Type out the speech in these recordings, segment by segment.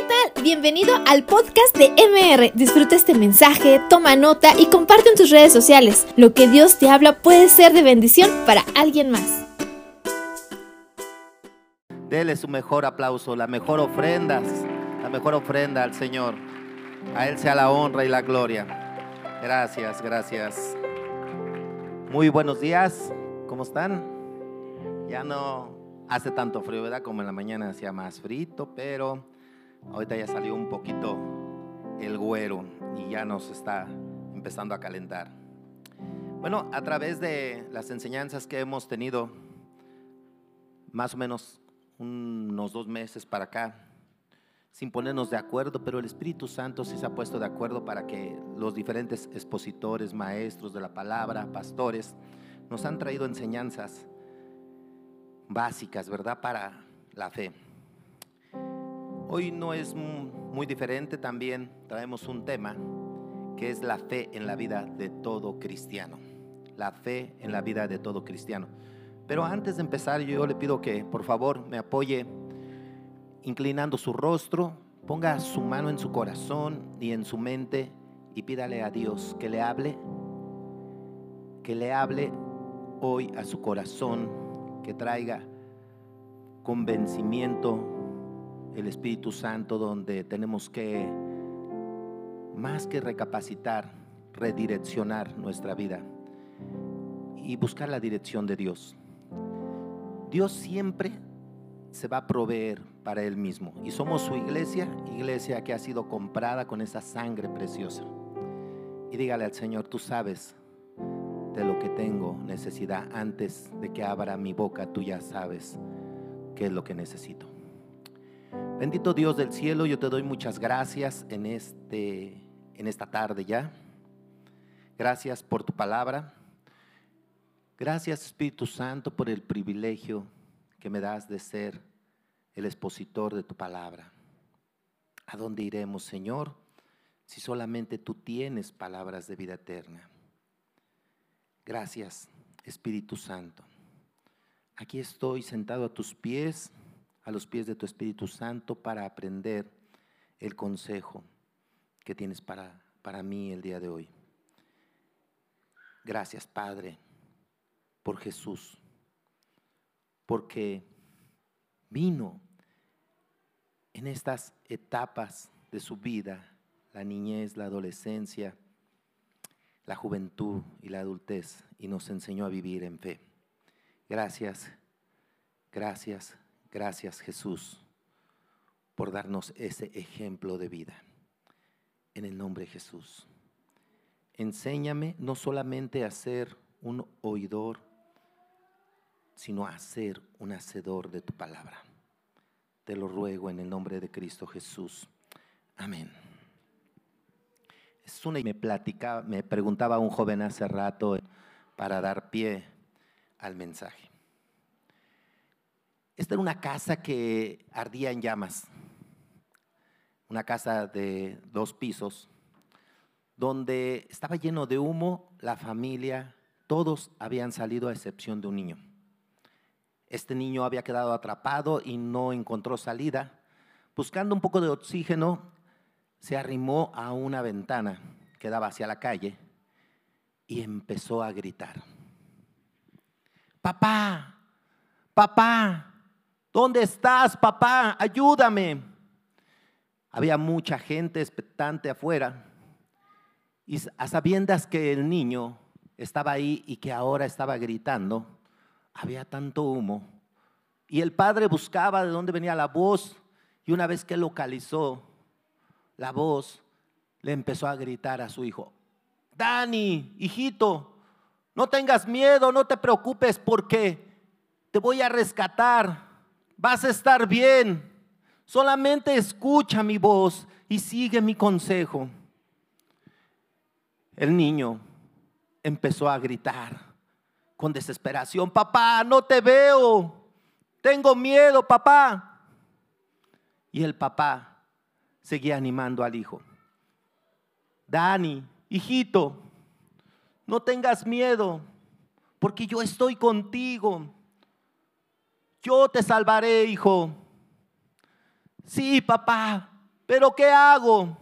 ¿qué tal? Bienvenido al podcast de MR. Disfruta este mensaje, toma nota y comparte en tus redes sociales. Lo que Dios te habla puede ser de bendición para alguien más. Dele su mejor aplauso, la mejor ofrenda, la mejor ofrenda al Señor. A Él sea la honra y la gloria. Gracias, gracias. Muy buenos días, ¿cómo están? Ya no hace tanto frío, ¿verdad? Como en la mañana hacía más frito, pero ahorita ya salió un poquito el güero y ya nos está empezando a calentar. Bueno, a través de las enseñanzas que hemos tenido, más o menos unos dos meses para acá, sin ponernos de acuerdo, pero el Espíritu Santo sí se ha puesto de acuerdo para que los diferentes expositores, maestros de la palabra, pastores, nos han traído enseñanzas básicas, ¿verdad? Para la fe. Hoy no es muy diferente, también traemos un tema que es la fe en la vida de todo cristiano. La fe en la vida de todo cristiano. Pero antes de empezar, yo le pido que por favor me apoye inclinando su rostro, ponga su mano en su corazón y en su mente y pídale a Dios que le hable, que le hable hoy a su corazón, que traiga convencimiento el Espíritu Santo donde tenemos que, más que recapacitar, redireccionar nuestra vida y buscar la dirección de Dios. Dios siempre se va a proveer para Él mismo. Y somos su iglesia, iglesia que ha sido comprada con esa sangre preciosa. Y dígale al Señor, tú sabes de lo que tengo necesidad. Antes de que abra mi boca, tú ya sabes qué es lo que necesito. Bendito Dios del cielo, yo te doy muchas gracias en, este, en esta tarde ya. Gracias por tu palabra. Gracias Espíritu Santo por el privilegio que me das de ser el expositor de tu palabra. ¿A dónde iremos, Señor, si solamente tú tienes palabras de vida eterna? Gracias, Espíritu Santo. Aquí estoy sentado a tus pies, a los pies de tu Espíritu Santo, para aprender el consejo que tienes para, para mí el día de hoy. Gracias, Padre, por Jesús, porque vino en estas etapas de su vida, la niñez, la adolescencia, la juventud y la adultez, y nos enseñó a vivir en fe. Gracias, gracias, gracias Jesús por darnos ese ejemplo de vida. En el nombre de Jesús. Enséñame no solamente a ser un oidor, sino a ser un hacedor de tu palabra. Te lo ruego en el nombre de Cristo Jesús. Amén. Me platicaba, me preguntaba un joven hace rato para dar pie al mensaje. Esta era una casa que ardía en llamas, una casa de dos pisos, donde estaba lleno de humo, la familia, todos habían salido a excepción de un niño. Este niño había quedado atrapado y no encontró salida. Buscando un poco de oxígeno, se arrimó a una ventana que daba hacia la calle y empezó a gritar. Papá, papá, ¿dónde estás, papá? Ayúdame. Había mucha gente expectante afuera y a sabiendas que el niño estaba ahí y que ahora estaba gritando, había tanto humo. Y el padre buscaba de dónde venía la voz. Y una vez que localizó la voz, le empezó a gritar a su hijo, Dani, hijito, no tengas miedo, no te preocupes porque te voy a rescatar, vas a estar bien. Solamente escucha mi voz y sigue mi consejo. El niño empezó a gritar con desesperación, papá, no te veo, tengo miedo, papá. Y el papá seguía animando al hijo. Dani, hijito, no tengas miedo, porque yo estoy contigo. Yo te salvaré, hijo. Sí, papá, pero ¿qué hago?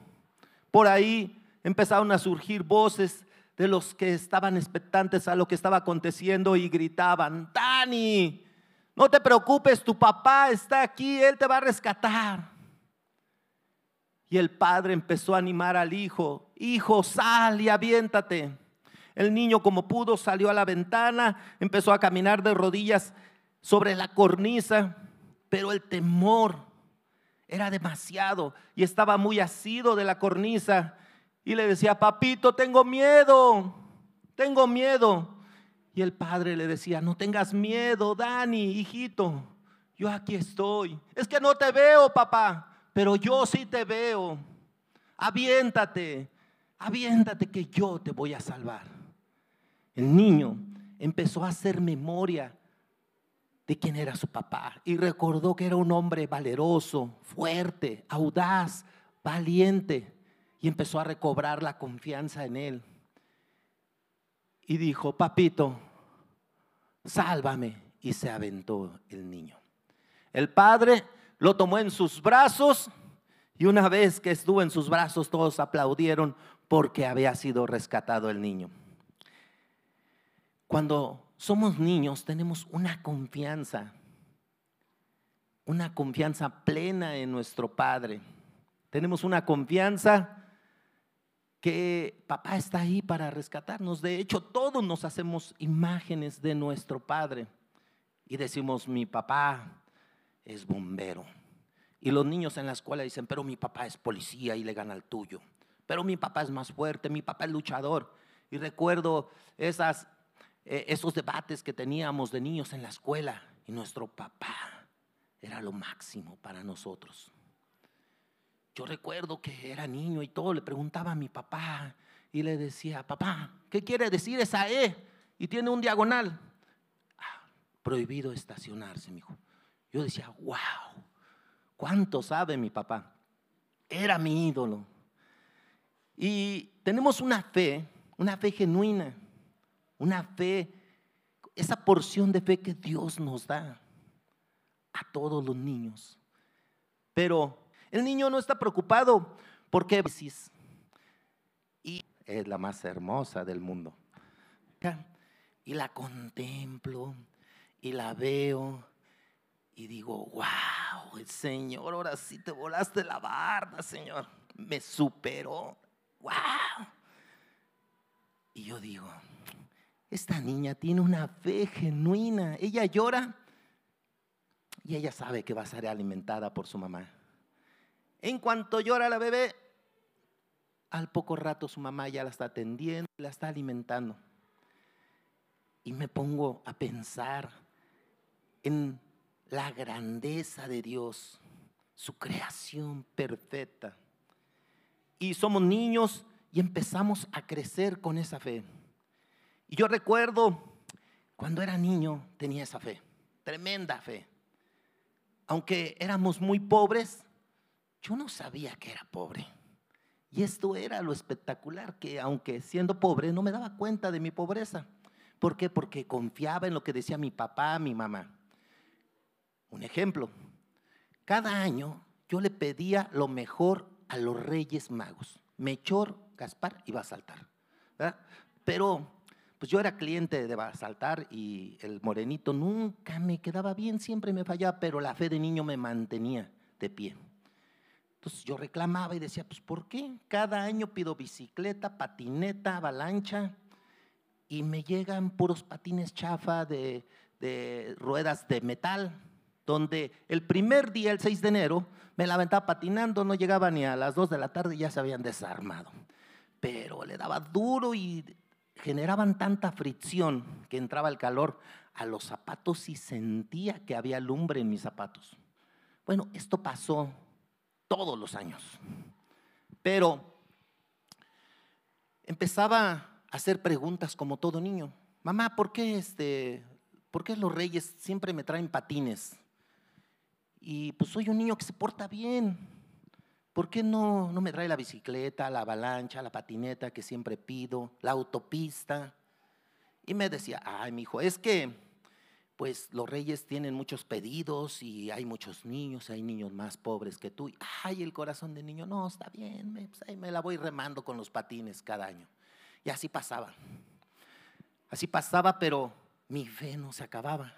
Por ahí empezaron a surgir voces de los que estaban expectantes a lo que estaba aconteciendo y gritaban, Dani, no te preocupes, tu papá está aquí, él te va a rescatar. Y el padre empezó a animar al hijo, hijo, sal y aviéntate. El niño como pudo salió a la ventana, empezó a caminar de rodillas sobre la cornisa, pero el temor era demasiado y estaba muy asido de la cornisa. Y le decía, papito, tengo miedo, tengo miedo. Y el padre le decía, no tengas miedo, Dani, hijito, yo aquí estoy. Es que no te veo, papá pero yo sí te veo. Aviéntate, aviéntate que yo te voy a salvar. El niño empezó a hacer memoria de quién era su papá y recordó que era un hombre valeroso, fuerte, audaz, valiente y empezó a recobrar la confianza en él. Y dijo, papito, sálvame. Y se aventó el niño. El padre lo tomó en sus brazos y una vez que estuvo en sus brazos todos aplaudieron porque había sido rescatado el niño. Cuando somos niños tenemos una confianza, una confianza plena en nuestro Padre. Tenemos una confianza que papá está ahí para rescatarnos. De hecho, todos nos hacemos imágenes de nuestro Padre y decimos, mi papá es bombero. Y los niños en la escuela dicen, pero mi papá es policía y le gana al tuyo. Pero mi papá es más fuerte, mi papá es luchador. Y recuerdo esas, eh, esos debates que teníamos de niños en la escuela. Y nuestro papá era lo máximo para nosotros. Yo recuerdo que era niño y todo, le preguntaba a mi papá y le decía, papá, ¿qué quiere decir esa E? Y tiene un diagonal. Ah, prohibido estacionarse, mi hijo. Yo decía, wow, ¿cuánto sabe mi papá? Era mi ídolo. Y tenemos una fe, una fe genuina, una fe, esa porción de fe que Dios nos da a todos los niños. Pero el niño no está preocupado porque y es la más hermosa del mundo. Y la contemplo y la veo y digo, wow, el Señor, ahora sí te volaste la barda, Señor. Me superó. Wow. Y yo digo, esta niña tiene una fe genuina. Ella llora y ella sabe que va a ser alimentada por su mamá. En cuanto llora la bebé, al poco rato su mamá ya la está atendiendo, la está alimentando. Y me pongo a pensar en la grandeza de Dios, su creación perfecta. Y somos niños y empezamos a crecer con esa fe. Y yo recuerdo cuando era niño tenía esa fe, tremenda fe. Aunque éramos muy pobres, yo no sabía que era pobre. Y esto era lo espectacular, que aunque siendo pobre no me daba cuenta de mi pobreza. ¿Por qué? Porque confiaba en lo que decía mi papá, mi mamá. Un ejemplo, cada año yo le pedía lo mejor a los reyes magos. Mechor, Gaspar y Basaltar. Pero pues yo era cliente de Basaltar y el morenito nunca me quedaba bien, siempre me fallaba, pero la fe de niño me mantenía de pie. Entonces yo reclamaba y decía, pues ¿por qué? Cada año pido bicicleta, patineta, avalancha y me llegan puros patines chafa de, de ruedas de metal donde el primer día, el 6 de enero, me la aventaba patinando, no llegaba ni a las 2 de la tarde y ya se habían desarmado. Pero le daba duro y generaban tanta fricción que entraba el calor a los zapatos y sentía que había lumbre en mis zapatos. Bueno, esto pasó todos los años. Pero empezaba a hacer preguntas como todo niño. Mamá, ¿por qué, este, ¿por qué los reyes siempre me traen patines? y pues soy un niño que se porta bien. ¿Por qué no, no me trae la bicicleta, la avalancha, la patineta que siempre pido, la autopista? Y me decía, ay, mi hijo, es que pues los reyes tienen muchos pedidos y hay muchos niños, hay niños más pobres que tú. Ay, el corazón de niño, no, está bien, me, pues, ahí me la voy remando con los patines cada año. Y así pasaba. Así pasaba, pero mi fe no se acababa.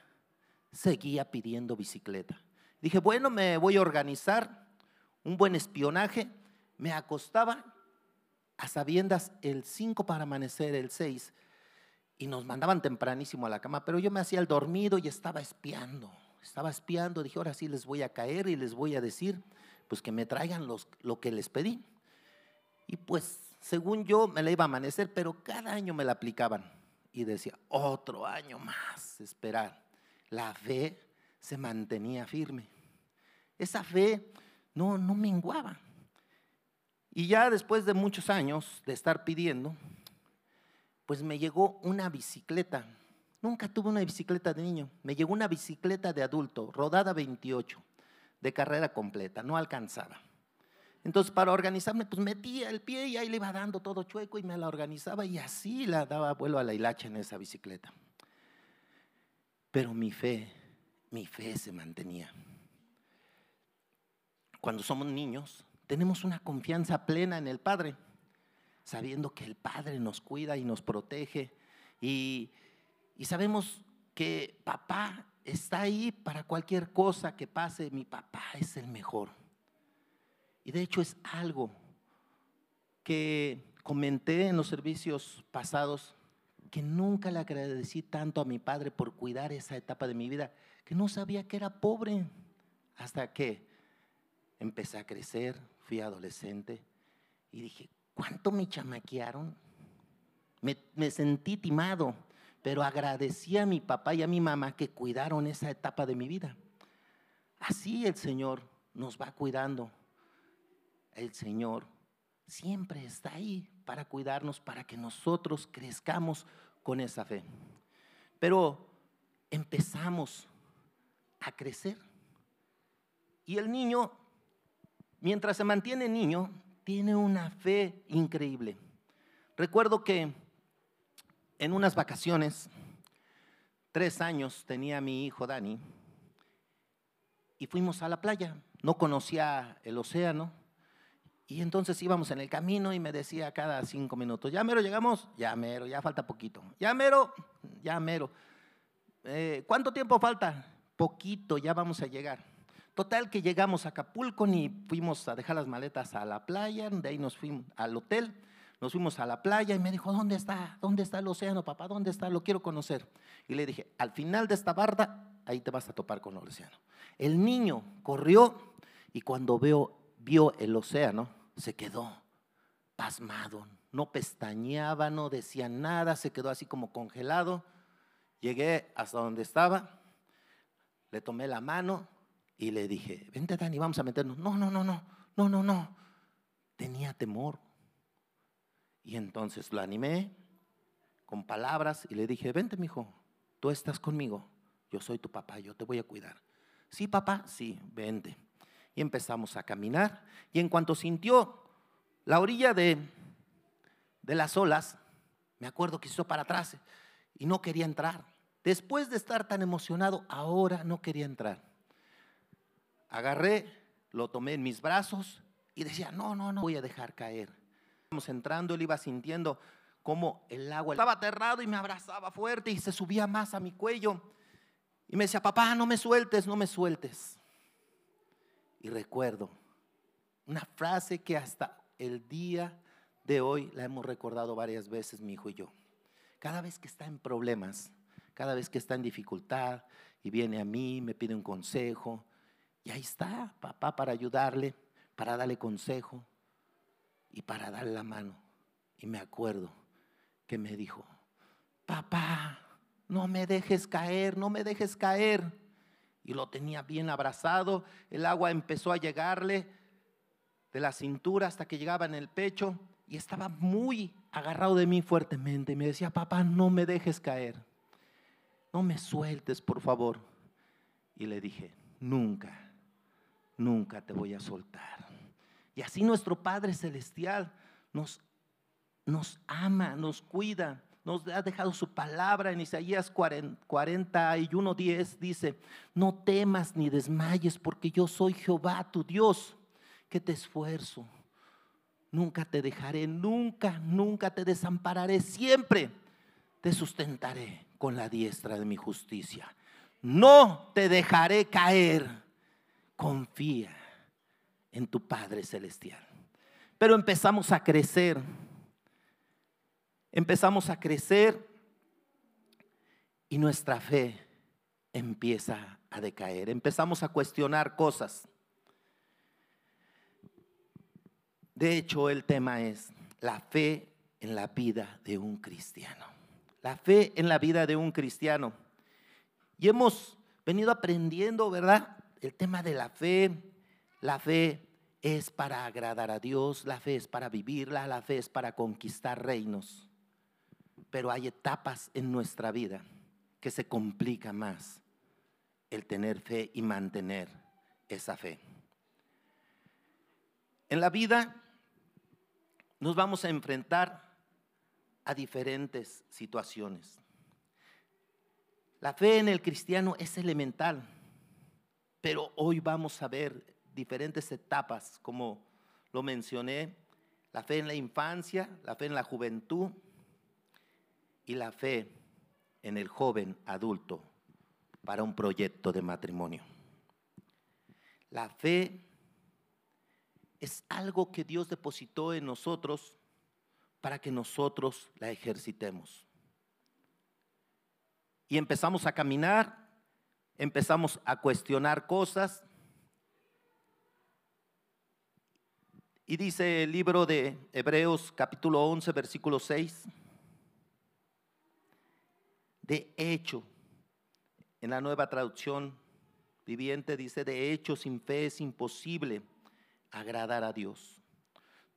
Seguía pidiendo bicicleta. Dije, bueno, me voy a organizar un buen espionaje. Me acostaba a sabiendas el 5 para amanecer el 6 y nos mandaban tempranísimo a la cama, pero yo me hacía el dormido y estaba espiando, estaba espiando, dije, ahora sí les voy a caer y les voy a decir, pues que me traigan los, lo que les pedí. Y pues, según yo, me la iba a amanecer, pero cada año me la aplicaban. Y decía, otro año más, esperar. La fe se mantenía firme. Esa fe no, no menguaba. Y ya después de muchos años de estar pidiendo, pues me llegó una bicicleta. Nunca tuve una bicicleta de niño. Me llegó una bicicleta de adulto, rodada 28, de carrera completa. No alcanzaba. Entonces, para organizarme, pues metía el pie y ahí le iba dando todo chueco y me la organizaba y así la daba vuelo a la hilacha en esa bicicleta. Pero mi fe, mi fe se mantenía. Cuando somos niños, tenemos una confianza plena en el Padre sabiendo que el Padre nos cuida y nos protege y, sabemos que papá está ahí para cualquier cosa que pase, mi papá es el mejor. Y de hecho es algo que comenté en los servicios pasados, que nunca le agradecí tanto a mi padre por cuidar esa etapa de mi vida, que no sabía que era pobre, hasta que empecé a crecer, fui adolescente y dije, ¿Cuánto me chamaquearon? Me, sentí timado, pero agradecí a mi papá y a mi mamá que cuidaron esa etapa de mi vida. Así el Señor nos va cuidando. El Señor siempre está ahí para cuidarnos, para que nosotros crezcamos con esa fe. Pero empezamos a crecer. Y el niño, mientras se mantiene niño, tiene una fe increíble. Recuerdo que en unas vacaciones, tres años tenía mi hijo Dani, y fuimos a la playa. No conocía el océano, y entonces íbamos en el camino y me decía cada cinco minutos, ya mero llegamos, ya mero, ya falta poquito, ya mero, ya mero. Eh, ¿Cuánto tiempo falta? Poquito, ya vamos a llegar. Total que llegamos a Acapulco y fuimos a dejar las maletas a la playa, de ahí nos fuimos al hotel, nos fuimos a la playa y me dijo, ¿dónde está? ¿Dónde está el océano, papá? ¿Dónde está? Lo quiero conocer. Y le dije, al final de esta barda, ahí te vas a topar con el océano. El niño corrió y cuando veo, vio el océano, se quedó pasmado, no pestañeaba, no decía nada, se quedó así como congelado. Llegué hasta donde estaba, le tomé la mano, y le dije, vente Dani, vamos a meternos. No, no, no, no, no, no, no. Tenía temor. Y entonces lo animé con palabras y le dije, vente, mi hijo, tú estás conmigo. Yo soy tu papá, yo te voy a cuidar. Sí, papá, sí, vente. Y empezamos a caminar. Y en cuanto sintió la orilla de, de las olas, me acuerdo que hizo para atrás y no quería entrar. Después de estar tan emocionado, ahora no quería entrar agarré, lo tomé en mis brazos y decía, no, no, no voy a dejar caer. Estamos entrando, él iba sintiendo como el agua estaba aterrado y me abrazaba fuerte y se subía más a mi cuello. Y me decía, papá, no me sueltes, no me sueltes. Y recuerdo una frase que hasta el día de hoy la hemos recordado varias veces mi hijo y yo. Cada vez que está en problemas, cada vez que está en dificultad y viene a mí, me pide un consejo, y ahí está, papá, para ayudarle, para darle consejo y para darle la mano. Y me acuerdo que me dijo, papá, no me dejes caer, no me dejes caer. Y lo tenía bien abrazado, el agua empezó a llegarle de la cintura hasta que llegaba en el pecho y estaba muy agarrado de mí fuertemente. Y me decía, papá, no me dejes caer, no me sueltes, por favor. Y le dije, nunca nunca te voy a soltar. Y así nuestro Padre Celestial nos, nos ama, nos cuida, nos ha dejado su palabra en Isaías 41, 10, dice, no temas ni desmayes porque yo soy Jehová tu Dios, que te esfuerzo. Nunca te dejaré, nunca, nunca te desampararé, siempre te sustentaré con la diestra de mi justicia. No te dejaré caer, confía en tu Padre Celestial. Pero empezamos a crecer empezamos a crecer y nuestra fe empieza a decaer. Empezamos a cuestionar cosas. De hecho, el tema es la fe en la vida de un cristiano. La fe en la vida de un cristiano. Y hemos venido aprendiendo, ¿verdad? El tema de la fe. La fe es para agradar a Dios, la fe es para vivirla, la fe es para conquistar reinos pero hay etapas en nuestra vida que se complica más el tener fe y mantener esa fe. En la vida nos vamos a enfrentar a diferentes situaciones. La fe en el cristiano es elemental, pero hoy vamos a ver diferentes etapas, como lo mencioné, la fe en la infancia, la fe en la juventud, y la fe en el joven adulto para un proyecto de matrimonio. La fe es algo que Dios depositó en nosotros para que nosotros la ejercitemos. Y empezamos a caminar, empezamos a cuestionar cosas. Y dice el libro de Hebreos capítulo 11, versículo 6. De hecho, en la nueva traducción viviente dice, de hecho, sin fe es imposible agradar a Dios.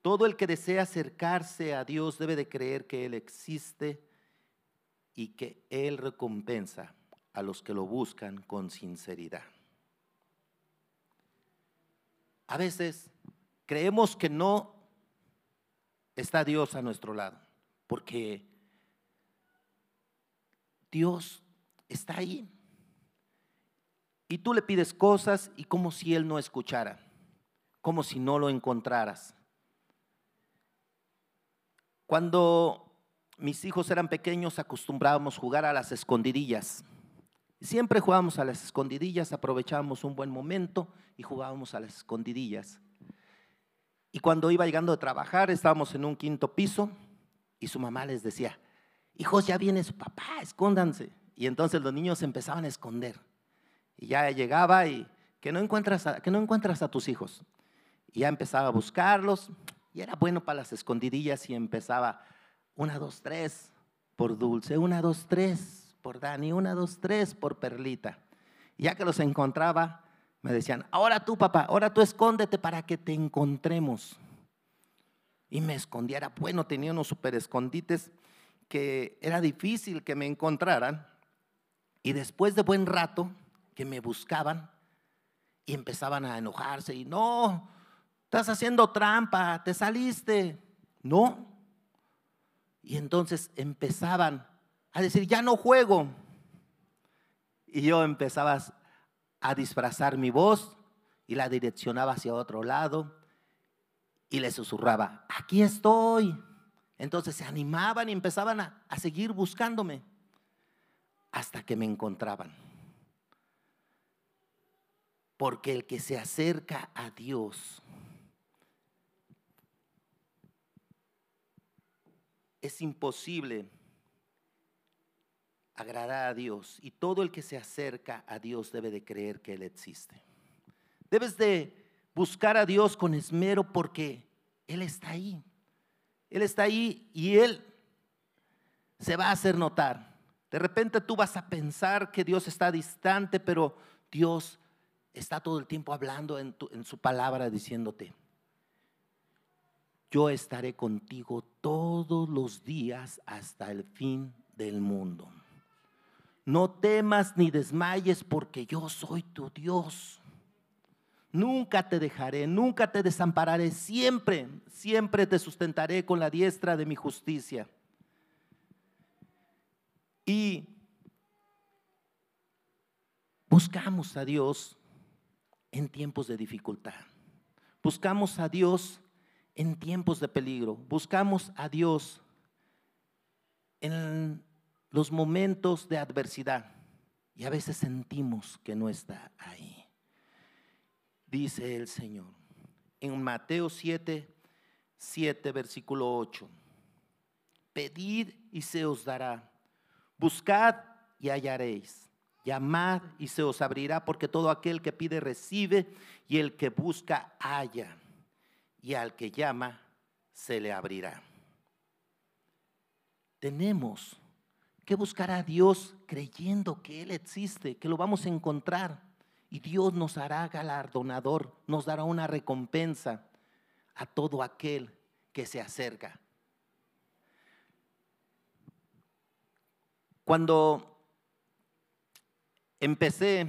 Todo el que desea acercarse a Dios debe de creer que Él existe y que Él recompensa a los que lo buscan con sinceridad. A veces creemos que no está Dios a nuestro lado, porque Dios está ahí. Y tú le pides cosas y como si Él no escuchara, como si no lo encontraras. Cuando mis hijos eran pequeños acostumbrábamos jugar a las escondidillas. Siempre jugábamos a las escondidillas, aprovechábamos un buen momento y jugábamos a las escondidillas. Y cuando iba llegando a trabajar, estábamos en un quinto piso y su mamá les decía, hijos, ya viene su papá, escóndanse. Y entonces los niños empezaban a esconder. Y ya llegaba y que no encuentras a, que no encuentras a tus hijos. Y ya empezaba a buscarlos. Y era bueno para las escondidillas y empezaba una, dos, tres por Dulce, una, dos, tres por Dani, una, dos, tres por Perlita. Ya que los encontraba, me decían, ahora tú papá, ahora tú escóndete para que te encontremos. Y me escondía, era bueno, tenía unos super escondites que era difícil que me encontraran y después de buen rato que me buscaban y empezaban a enojarse y no, estás haciendo trampa, te saliste. No. Y entonces empezaban a decir, ya no juego. Y yo empezaba a disfrazar mi voz y la direccionaba hacia otro lado y le susurraba, aquí estoy. Entonces se animaban y empezaban a, seguir buscándome hasta que me encontraban. Porque el que se acerca a Dios es imposible agradar a Dios y todo el que se acerca a Dios debe de creer que Él existe. Debes de buscar a Dios con esmero porque Él está ahí. Él está ahí y Él se va a hacer notar. De repente tú vas a pensar que Dios está distante, pero Dios está todo el tiempo hablando en su palabra diciéndote, yo estaré contigo todos los días hasta el fin del mundo. No temas ni desmayes porque yo soy tu Dios. Nunca te dejaré, nunca te desampararé, siempre, siempre te sustentaré con la diestra de mi justicia. Y buscamos a Dios en tiempos de dificultad. Buscamos a Dios en tiempos de peligro. Buscamos a Dios en los momentos de adversidad. Y a veces sentimos que no está ahí. Dice el Señor en Mateo 7, 7, versículo 8. Pedid y se os dará. Buscad y hallaréis. Llamad y se os abrirá, porque todo aquel que pide recibe y el que busca halla. Y al que llama se le abrirá. Tenemos que buscar a Dios creyendo que Él existe, que lo vamos a encontrar. Y Dios nos hará galardonador, nos dará una recompensa a todo aquel que se acerca. Cuando empecé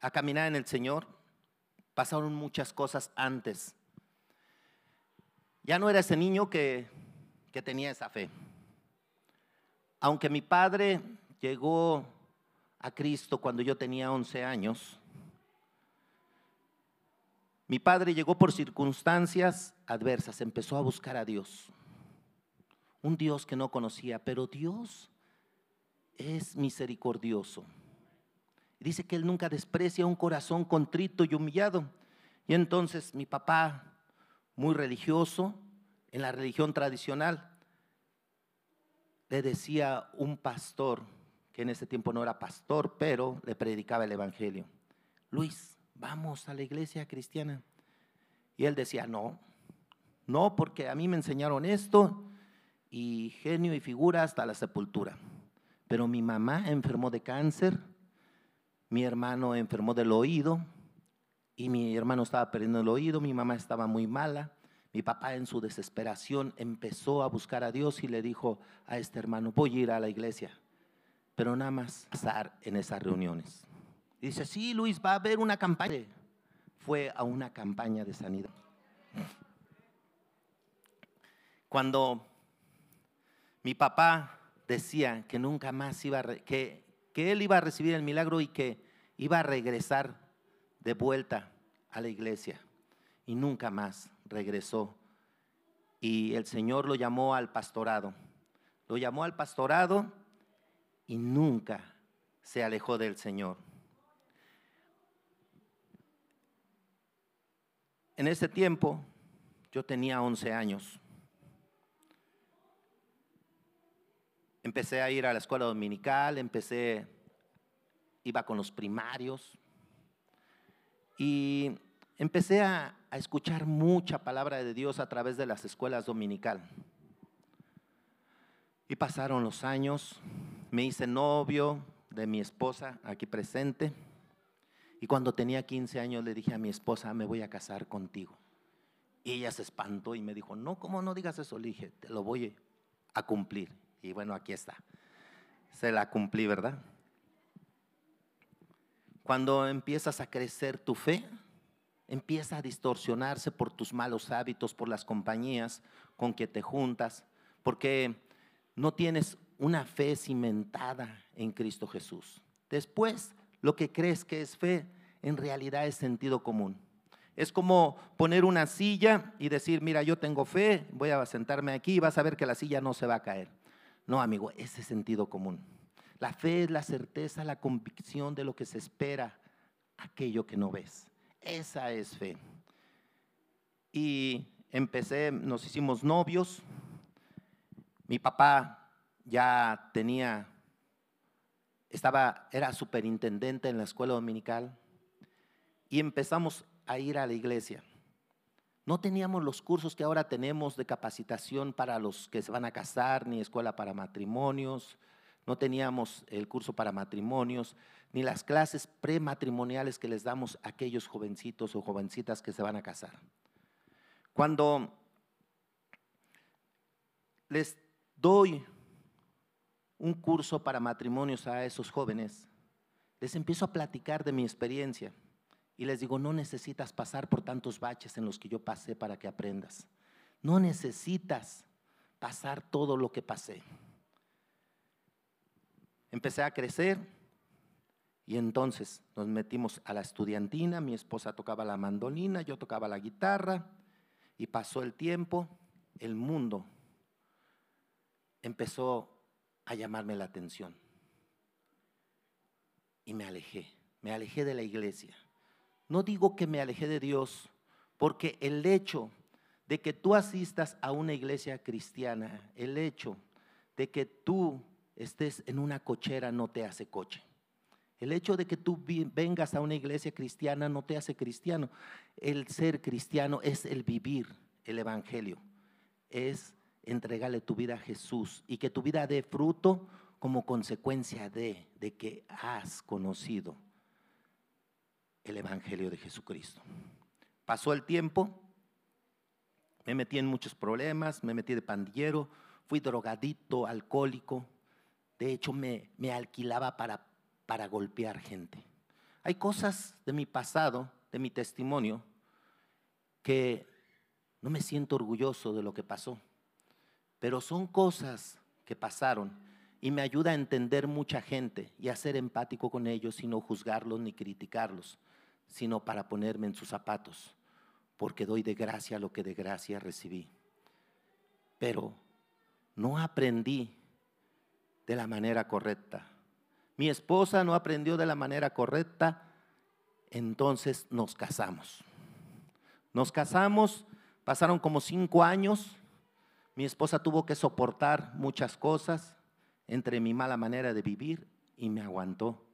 a caminar en el Señor, pasaron muchas cosas antes. Ya no era ese niño que, que tenía esa fe. Aunque mi padre llegó a Cristo cuando yo tenía 11 años, mi padre llegó por circunstancias adversas, empezó a buscar a Dios. Un Dios que no conocía, pero Dios es misericordioso. Dice que Él nunca desprecia un corazón contrito y humillado. Y entonces mi papá, muy religioso, en la religión tradicional, le decía un pastor, que en ese tiempo no era pastor, pero le predicaba el Evangelio, Luis, vamos a la iglesia cristiana. Y él decía, no, no, porque a mí me enseñaron esto y genio y figura hasta la sepultura. Pero mi mamá enfermó de cáncer, mi hermano enfermó del oído y mi hermano estaba perdiendo el oído, mi mamá estaba muy mala mi papá en su desesperación empezó a buscar a Dios y le dijo a este hermano, voy a ir a la iglesia, pero nada más pasar en esas reuniones. dice, sí, Luis, va a haber una campaña. Fue a una campaña de sanidad. Cuando mi papá decía que nunca más iba a, que él iba a recibir el milagro y que iba a regresar de vuelta a la iglesia y nunca más regresó. Y el Señor lo llamó al pastorado. Lo llamó al pastorado y nunca se alejó del Señor. En ese tiempo yo tenía 11 años. Empecé a ir a la escuela dominical, empecé, iba con los primarios y empecé a, escuchar mucha palabra de Dios a través de las escuelas dominical. Y pasaron los años, me hice novio de mi esposa aquí presente. Y cuando tenía 15 años le dije a mi esposa, me voy a casar contigo. Y ella se espantó y me dijo, no, ¿cómo no digas eso? Le dije, te lo voy a cumplir. Y bueno, aquí está. Se la cumplí, ¿verdad? Cuando empiezas a crecer tu fe, empieza a distorsionarse por tus malos hábitos, por las compañías con que te juntas, porque no tienes una fe cimentada en Cristo Jesús. Después, lo que crees que es fe, en realidad es sentido común. Es como poner una silla y decir, mira, yo tengo fe, voy a sentarme aquí y vas a ver que la silla no se va a caer. No, amigo, ese es sentido común. La fe es la certeza, la convicción de lo que se espera, aquello que no ves. Esa es fe. Y empecé, nos hicimos novios. Mi papá ya tenía, estaba, era superintendente en la escuela dominical. Y empezamos a ir a la iglesia. No teníamos los cursos que ahora tenemos de capacitación para los que se van a casar, ni escuela para matrimonios, no teníamos el curso para matrimonios, ni las clases prematrimoniales que les damos a aquellos jovencitos o jovencitas que se van a casar. Cuando les doy un curso para matrimonios a esos jóvenes, les empiezo a platicar de mi experiencia y les digo, no necesitas pasar por tantos baches en los que yo pasé para que aprendas. No necesitas pasar todo lo que pasé. Empecé a crecer y entonces nos metimos a la estudiantina, mi esposa tocaba la mandolina, yo tocaba la guitarra y pasó el tiempo, el mundo empezó a llamarme la atención y me alejé, me alejé de la iglesia. No digo que me alejé de Dios, porque el hecho de que tú asistas a una iglesia cristiana, el hecho de que tú estés en una cochera no te hace coche. El hecho de que tú vengas a una iglesia cristiana no te hace cristiano. El ser cristiano es el vivir el evangelio, es entregarle tu vida a Jesús y que tu vida dé fruto como consecuencia de, de que has conocido el evangelio de Jesucristo. Pasó el tiempo, me metí en muchos problemas, me metí de pandillero, fui drogadito, alcohólico, de hecho me, me alquilaba para, para golpear gente. Hay cosas de mi pasado, de mi testimonio, que no me siento orgulloso de lo que pasó, pero son cosas que pasaron y me ayuda a entender mucha gente y a ser empático con ellos y no juzgarlos ni criticarlos, sino para ponerme en sus zapatos porque doy de gracia lo que de gracia recibí. Pero no aprendí de la manera correcta. Mi esposa no aprendió de la manera correcta, entonces nos casamos. Nos casamos, pasaron como cinco años, mi esposa tuvo que soportar muchas cosas entre mi mala manera de vivir y me aguantó.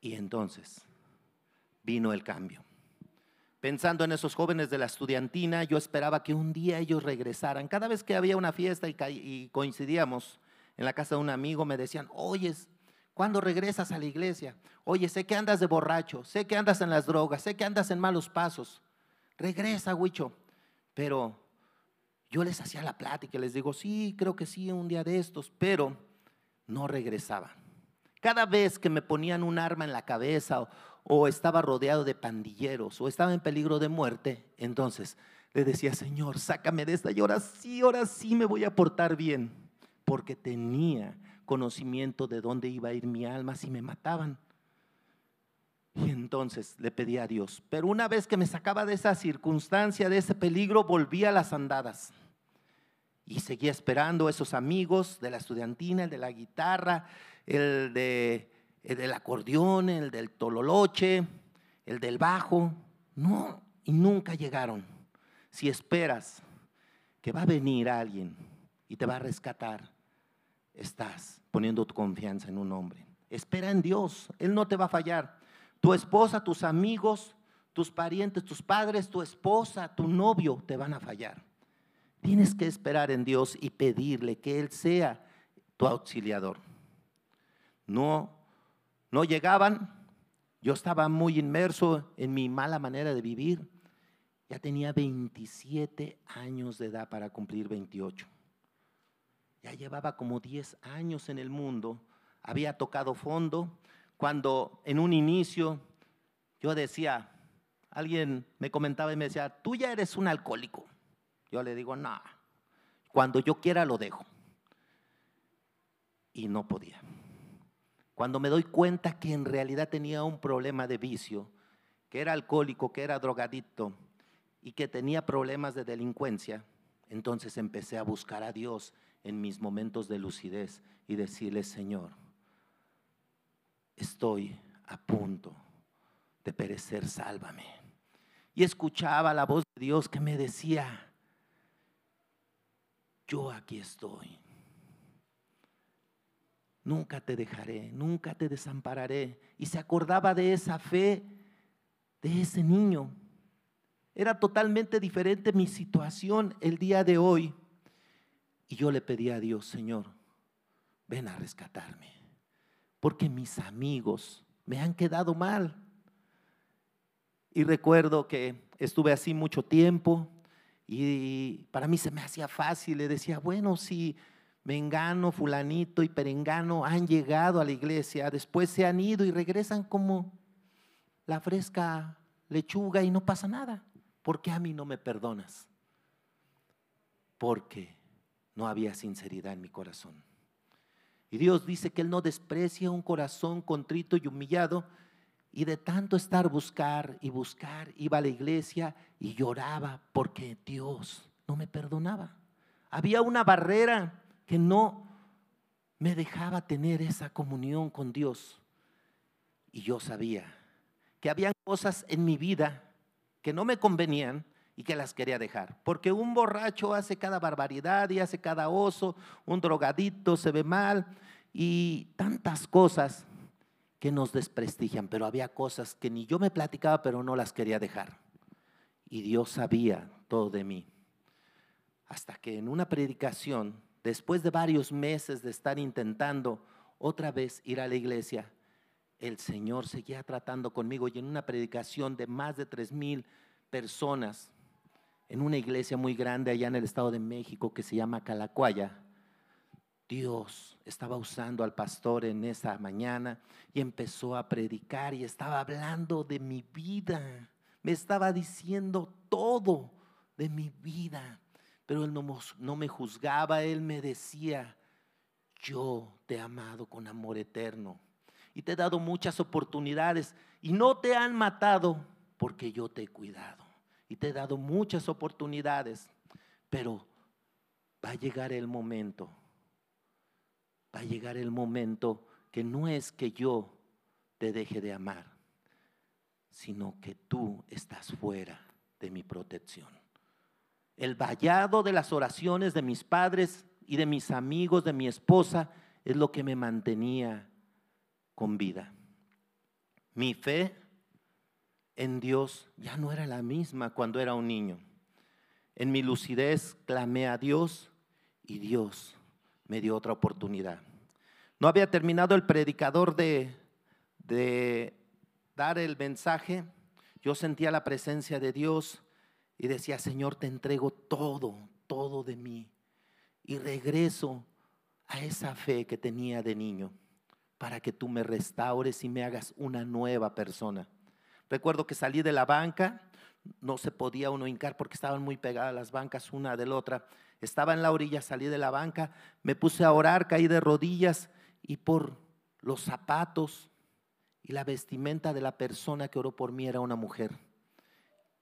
Y entonces vino el cambio. Pensando en esos jóvenes de la estudiantina, yo esperaba que un día ellos regresaran. Cada vez que había una fiesta y, coincidíamos en la casa de un amigo, me decían, oye, ¿cuándo regresas a la iglesia? Oye, sé que andas de borracho, sé que andas en las drogas, sé que andas en malos pasos. Regresa, Huicho. Pero yo les hacía la plática, les digo, sí, creo que sí, un día de estos, pero no regresaba. Cada vez que me ponían un arma en la cabeza o estaba rodeado de pandilleros o estaba en peligro de muerte, entonces le decía, Señor, sácame de esta y ahora sí, ahora sí me voy a portar bien, porque tenía conocimiento de dónde iba a ir mi alma si me mataban. Y entonces le pedí a Dios, pero una vez que me sacaba de esa circunstancia, de ese peligro, volví a las andadas. Y seguía esperando esos amigos de la estudiantina, el de la guitarra, el de el del acordeón, el del tololoche, el del bajo. No, y nunca llegaron. Si esperas que va a venir alguien y te va a rescatar, estás poniendo tu confianza en un hombre. Espera en Dios, Él no te va a fallar. Tu esposa, tus amigos, tus parientes, tus padres, tu esposa, tu novio te van a fallar. Tienes que esperar en Dios y pedirle que Él sea tu auxiliador. No no llegaban. Yo estaba muy inmerso en mi mala manera de vivir. Ya tenía 27 años de edad para cumplir 28. Ya llevaba como 10 años en el mundo. Había tocado fondo. Cuando en un inicio yo decía, alguien me comentaba y me decía, tú ya eres un alcohólico. Yo le digo, no, cuando yo quiera lo dejo. Y no podía. Cuando me doy cuenta que en realidad tenía un problema de vicio, que era alcohólico, que era drogadicto y que tenía problemas de delincuencia, entonces empecé a buscar a Dios en mis momentos de lucidez y decirle, Señor, estoy a punto de perecer, sálvame. Y escuchaba la voz de Dios que me decía, yo aquí estoy nunca te dejaré, nunca te desampararé. Y se acordaba de esa fe de ese niño. Era totalmente diferente mi situación el día de hoy. Y yo le pedí a Dios, Señor, ven a rescatarme, porque mis amigos me han quedado mal. Y recuerdo que estuve así mucho tiempo y para mí se me hacía fácil, le decía, bueno, si Mengano, fulanito y perengano han llegado a la iglesia, después se han ido y regresan como la fresca lechuga y no pasa nada. ¿Por qué a mí no me perdonas? Porque no había sinceridad en mi corazón. Y Dios dice que Él no desprecia un corazón contrito y humillado. Y de tanto estar buscar y buscar, iba a la iglesia y lloraba porque Dios no me perdonaba. Había una barrera que no me dejaba tener esa comunión con Dios. Y yo sabía que había cosas en mi vida que no me convenían y que las quería dejar. Porque un borracho hace cada barbaridad y hace cada oso, un drogadito se ve mal y tantas cosas que nos desprestigian. Pero había cosas que ni yo me platicaba, pero no las quería dejar. Y Dios sabía todo de mí. Hasta que en una predicación, después de varios meses de estar intentando otra vez ir a la iglesia, el Señor seguía tratando conmigo y en una predicación de más de tres mil personas, en una iglesia muy grande allá en el Estado de México que se llama Calacuaya, Dios estaba usando al pastor en esa mañana y empezó a predicar y estaba hablando de mi vida. Me estaba diciendo todo de mi vida. Pero él no, me juzgaba, él me decía, yo te he amado con amor eterno y te he dado muchas oportunidades y no te han matado porque yo te he cuidado y te he dado muchas oportunidades, pero va a llegar el momento, va a llegar el momento que no es que yo te deje de amar, sino que tú estás fuera de mi protección. El vallado de las oraciones de mis padres y de mis amigos, de mi esposa, es lo que me mantenía con vida. Mi fe en Dios ya no era la misma cuando era un niño. En mi lucidez clamé a Dios y Dios me dio otra oportunidad. No había terminado el predicador de, de dar el mensaje. Yo sentía la presencia de Dios y decía, Señor, te entrego todo, todo de mí. Y regreso a esa fe que tenía de niño para que tú me restaures y me hagas una nueva persona. Recuerdo que salí de la banca, no se podía uno hincar porque estaban muy pegadas las bancas una de la otra. Estaba en la orilla, salí de la banca, me puse a orar, caí de rodillas y por los zapatos y la vestimenta de la persona que oró por mí era una mujer.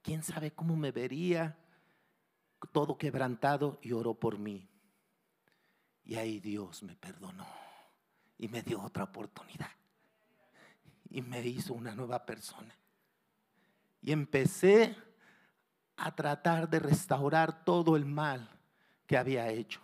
¿Quién sabe cómo me vería? Todo quebrantado y oró por mí. Y ahí Dios me perdonó y me dio otra oportunidad. Y me hizo una nueva persona. Y empecé a tratar de restaurar todo el mal que había hecho.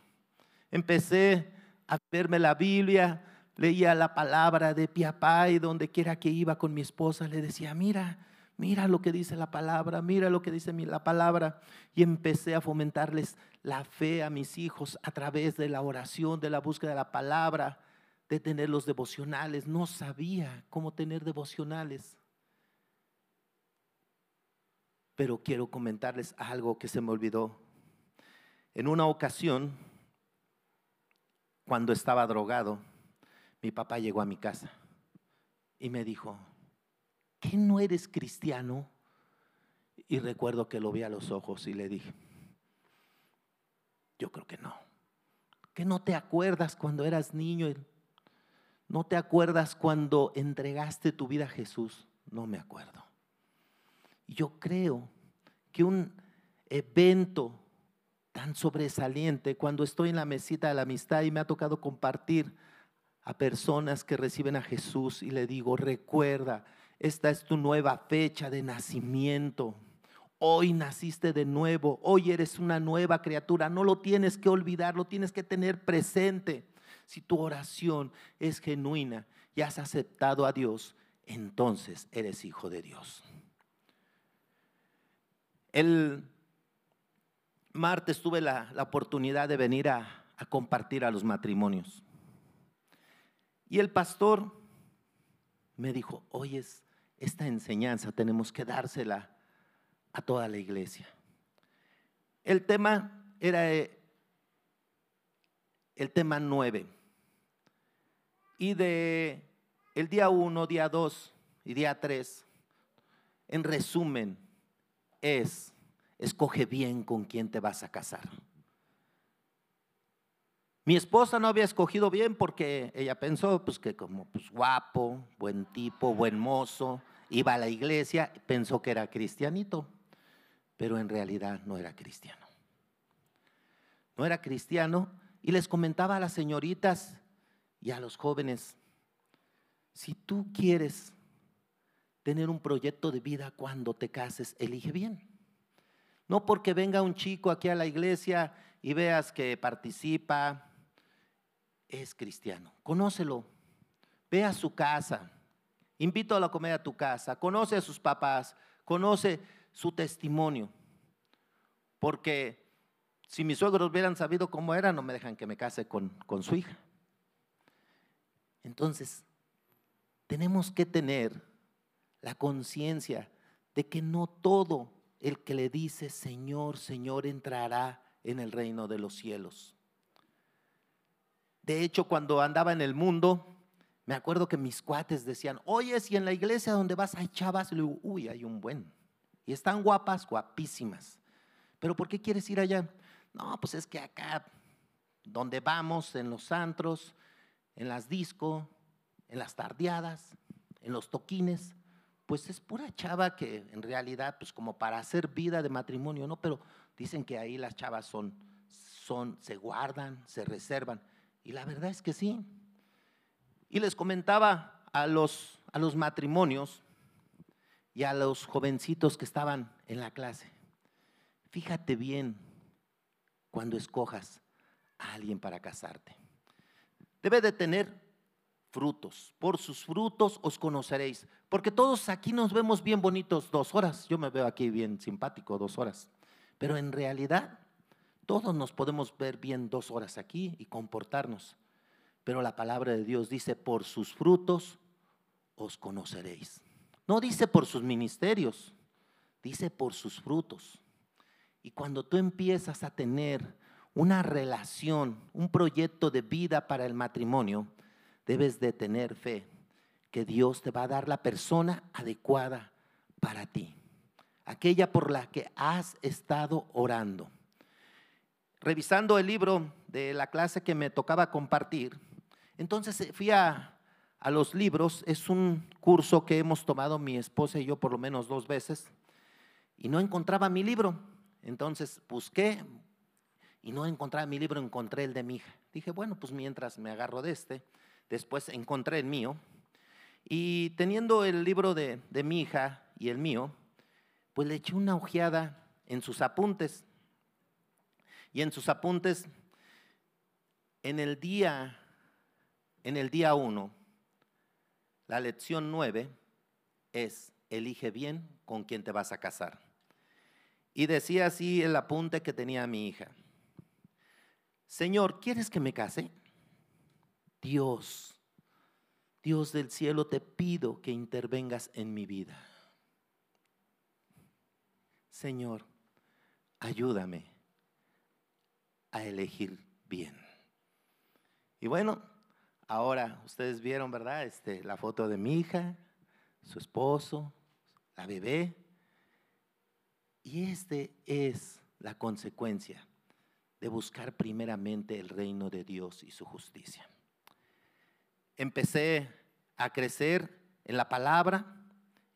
Empecé a verme la Biblia, leía la palabra de Piapá y donde quiera que iba con mi esposa le decía, mira, mira lo que dice la palabra, mira lo que dice la palabra. Y empecé a fomentarles la fe a mis hijos a través de la oración, de la búsqueda de la palabra, de tener los devocionales. No sabía cómo tener devocionales. Pero quiero comentarles algo que se me olvidó. En una ocasión, cuando estaba drogado, mi papá llegó a mi casa y me dijo, ¿qué no eres cristiano? Y recuerdo que lo vi a los ojos y le dije, yo creo que no. ¿Que no te acuerdas cuando eras niño? ¿No te acuerdas cuando entregaste tu vida a Jesús? No me acuerdo. Yo creo que un evento tan sobresaliente cuando estoy en la mesita de la amistad y me ha tocado compartir a personas que reciben a Jesús y le digo, recuerda, esta es tu nueva fecha de nacimiento. Hoy naciste de nuevo, hoy eres una nueva criatura, no lo tienes que olvidar, lo tienes que tener presente. Si tu oración es genuina y has aceptado a Dios, entonces eres hijo de Dios. El martes tuve la, oportunidad de venir a, compartir a los matrimonios. Y el pastor me dijo, oye, esta enseñanza tenemos que dársela a toda la iglesia. El tema era eh, el tema nueve. Y de el día uno, día dos y día tres, en resumen, es, escoge bien con quién te vas a casar. Mi esposa no había escogido bien porque ella pensó pues, que como pues, guapo, buen tipo, buen mozo, iba a la iglesia, pensó que era cristianito, pero en realidad no era cristiano. No era cristiano y les comentaba a las señoritas y a los jóvenes, si tú quieres tener un proyecto de vida cuando te cases, elige bien. No porque venga un chico aquí a la iglesia y veas que participa, es cristiano. Conócelo, ve a su casa, invítalo a comer a tu casa, conoce a sus papás, conoce su testimonio. Porque si mis suegros hubieran sabido cómo era, no me dejan que me case con, con su hija. Entonces, tenemos que tener la conciencia de que no todo el que le dice Señor, Señor entrará en el reino de los cielos. De hecho, cuando andaba en el mundo, me acuerdo que mis cuates decían, oye, si en la iglesia donde vas hay chavas, le digo, uy, hay un buen. Y están guapas, guapísimas. Pero ¿por qué quieres ir allá? No, pues es que acá, donde vamos, en los antros, en las discos, en las tardeadas, en los toquines, pues es pura chava que en realidad, pues como para hacer vida de matrimonio, ¿no? Pero dicen que ahí las chavas son, son, se guardan, se reservan. Y la verdad es que sí. Y les comentaba a los, a los matrimonios y a los jovencitos que estaban en la clase, fíjate bien cuando escojas a alguien para casarte. Debe de tener frutos. Por sus frutos os conoceréis. Porque todos aquí nos vemos bien bonitos dos horas. Yo me veo aquí bien simpático dos horas. Pero en realidad todos nos podemos ver bien dos horas aquí y comportarnos. Pero la palabra de Dios dice, por sus frutos os conoceréis. No dice por sus ministerios, dice por sus frutos. Y cuando tú empiezas a tener una relación, un proyecto de vida para el matrimonio, debes de tener fe que Dios te va a dar la persona adecuada para ti, aquella por la que has estado orando revisando el libro de la clase que me tocaba compartir, entonces eh, fui a, a los libros, es un curso que hemos tomado mi esposa y yo por lo menos dos veces, y no encontraba mi libro. Entonces busqué y no encontraba mi libro, encontré el de mi hija. Dije, bueno, pues mientras me agarro de este, después encontré el mío. Y teniendo el libro de, de mi hija y el mío, pues le eché una ojeada en sus apuntes y en sus apuntes, en el día, en el día 1, la lección 9 es, elige bien con quién te vas a casar. Y decía así el apunte que tenía mi hija. Señor, ¿quieres que me case? Dios, Dios del cielo, te pido que intervengas en mi vida. Señor, ayúdame a elegir bien. Y bueno, ahora ustedes vieron, ¿verdad? Este, la foto de mi hija, su esposo, la bebé. Y este es la consecuencia de buscar primeramente el reino de Dios y su justicia. Empecé a crecer en la palabra,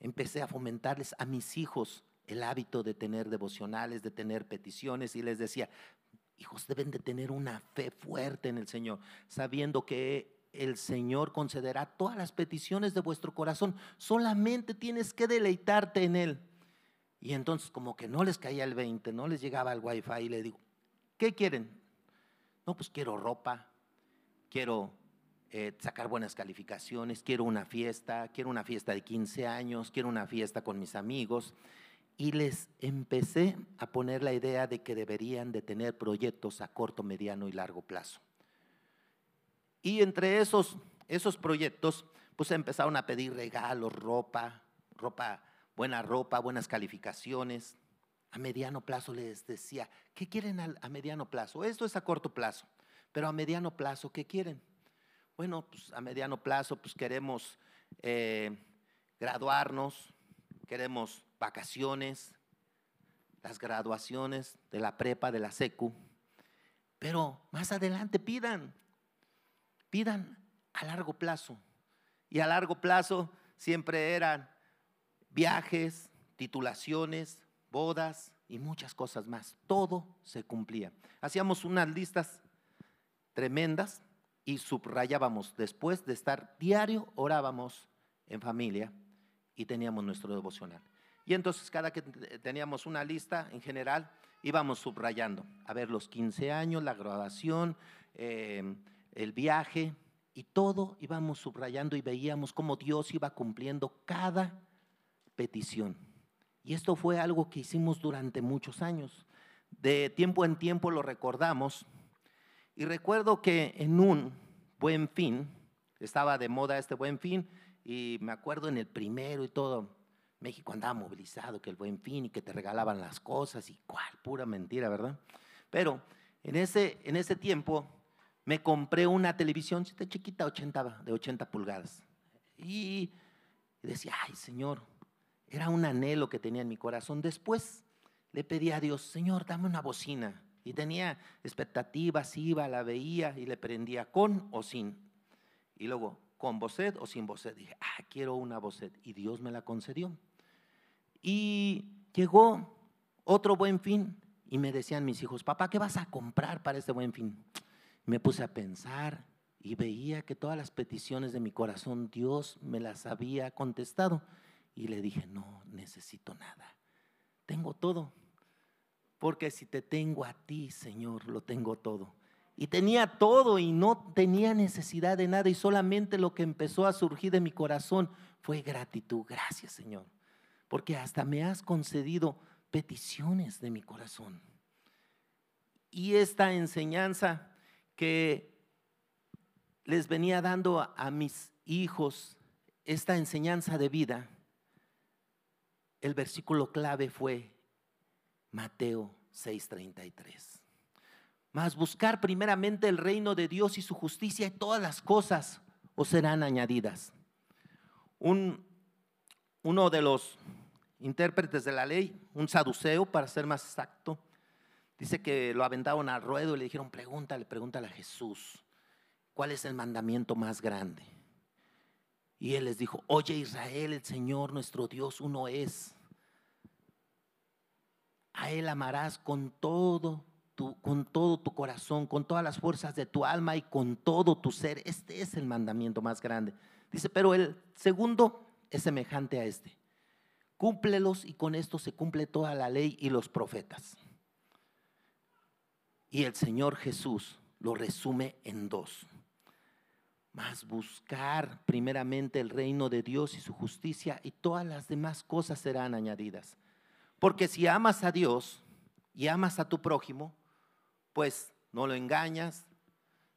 empecé a fomentarles a mis hijos el hábito de tener devocionales, de tener peticiones y les decía, hijos deben de tener una fe fuerte en el Señor, sabiendo que el Señor concederá todas las peticiones de vuestro corazón. Solamente tienes que deleitarte en Él. Y entonces como que no les caía el 20, no les llegaba el wifi y le digo, ¿qué quieren? No, pues quiero ropa, quiero eh, sacar buenas calificaciones, quiero una fiesta, quiero una fiesta de 15 años, quiero una fiesta con mis amigos y les empecé a poner la idea de que deberían de tener proyectos a corto, mediano y largo plazo. Y entre esos, esos proyectos, pues empezaron a pedir regalos, ropa, ropa, buena ropa, buenas calificaciones. A mediano plazo les decía, ¿qué quieren a, mediano plazo? Esto es a corto plazo, pero a mediano plazo, ¿qué quieren? Bueno, pues a mediano plazo, pues queremos eh, graduarnos, queremos vacaciones, las graduaciones de la prepa, de la secu. Pero más adelante pidan, pidan a largo plazo. Y a largo plazo siempre eran viajes, titulaciones, bodas y muchas cosas más. Todo se cumplía. Hacíamos unas listas tremendas y subrayábamos. Después de estar diario, orábamos en familia y teníamos nuestro devocional. Y entonces cada que teníamos una lista en general, íbamos subrayando. A ver, los 15 años, la graduación, eh, el viaje, y todo íbamos subrayando y veíamos cómo Dios iba cumpliendo cada petición. Y esto fue algo que hicimos durante muchos años. De tiempo en tiempo lo recordamos. Y recuerdo que en un buen fin, estaba de moda este buen fin, y me acuerdo en el primero y todo, México andaba movilizado, que el buen fin y que te regalaban las cosas y cuál, pura mentira, ¿verdad? Pero en ese, en ese tiempo me compré una televisión chiquita 80, de 80 pulgadas. Y decía, ay Señor, era un anhelo que tenía en mi corazón. Después le pedí a Dios, Señor, dame una bocina. Y tenía expectativas, iba, la veía y le prendía con o sin. Y luego, con bocet o sin bocet. Dije, ah, quiero una bocet. Y Dios me la concedió. Y llegó otro buen fin y me decían mis hijos, papá, ¿qué vas a comprar para este buen fin? Me puse a pensar y veía que todas las peticiones de mi corazón Dios me las había contestado. Y le dije, no necesito nada. Tengo todo. Porque si te tengo a ti, Señor, lo tengo todo. Y tenía todo y no tenía necesidad de nada. Y solamente lo que empezó a surgir de mi corazón fue gratitud. Gracias, Señor. Porque hasta me has concedido peticiones de mi corazón. Y esta enseñanza que les venía dando a, mis hijos esta enseñanza de vida, el versículo clave fue Mateo 6:33. Mas buscar primeramente el reino de Dios y su justicia y todas las cosas os serán añadidas. Un, uno de los intérpretes de la ley, un saduceo para ser más exacto, Dice que lo aventaron al ruedo y le dijeron, pregúntale, pregúntale a Jesús, ¿cuál es el mandamiento más grande? Y él les dijo, oye Israel, el Señor nuestro Dios uno es. A Él amarás con todo, tu, con todo tu corazón, con todas las fuerzas de tu alma y con todo tu ser. Este es el mandamiento más grande. Dice, pero el segundo es semejante a este. Cúmplelos y con esto se cumple toda la ley y los profetas. Y el Señor Jesús lo resume en dos. Más buscar primeramente el reino de Dios y su justicia y todas las demás cosas serán añadidas. Porque si amas a Dios y amas a tu prójimo, pues no lo engañas.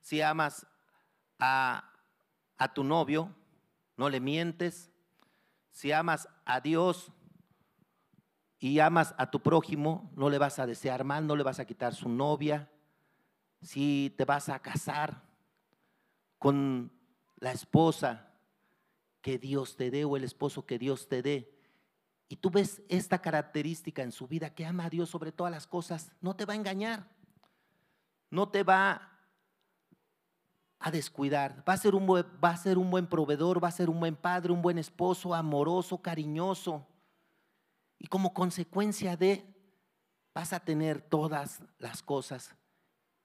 Si amas a, tu novio, no le mientes. Si amas a Dios y amas a tu prójimo, no le vas a desear mal, no le vas a quitar su novia. Si te vas a casar con la esposa que Dios te dé o el esposo que Dios te dé, y tú ves esta característica en su vida, que ama a Dios sobre todas las cosas, no te va a engañar, no te va a descuidar, va a ser un buen, va a ser un buen proveedor, va a ser un buen padre, un buen esposo, amoroso, cariñoso. Y como consecuencia de, vas a tener todas las cosas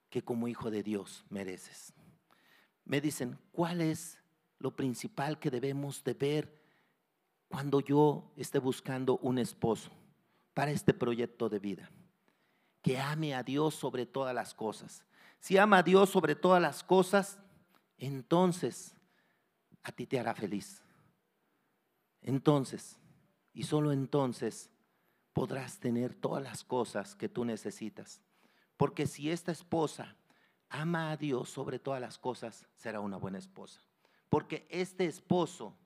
que como hijo de Dios mereces. Me dicen, ¿cuál es lo principal que debemos de ver cuando yo esté buscando un esposo para este proyecto de vida? Que ame a Dios sobre todas las cosas. Si ama a Dios sobre todas las cosas, entonces a ti te hará feliz. Entonces, y solo entonces podrás tener todas las cosas que tú necesitas. Porque si esta esposa ama a Dios sobre todas las cosas, será una buena esposa. Porque este esposo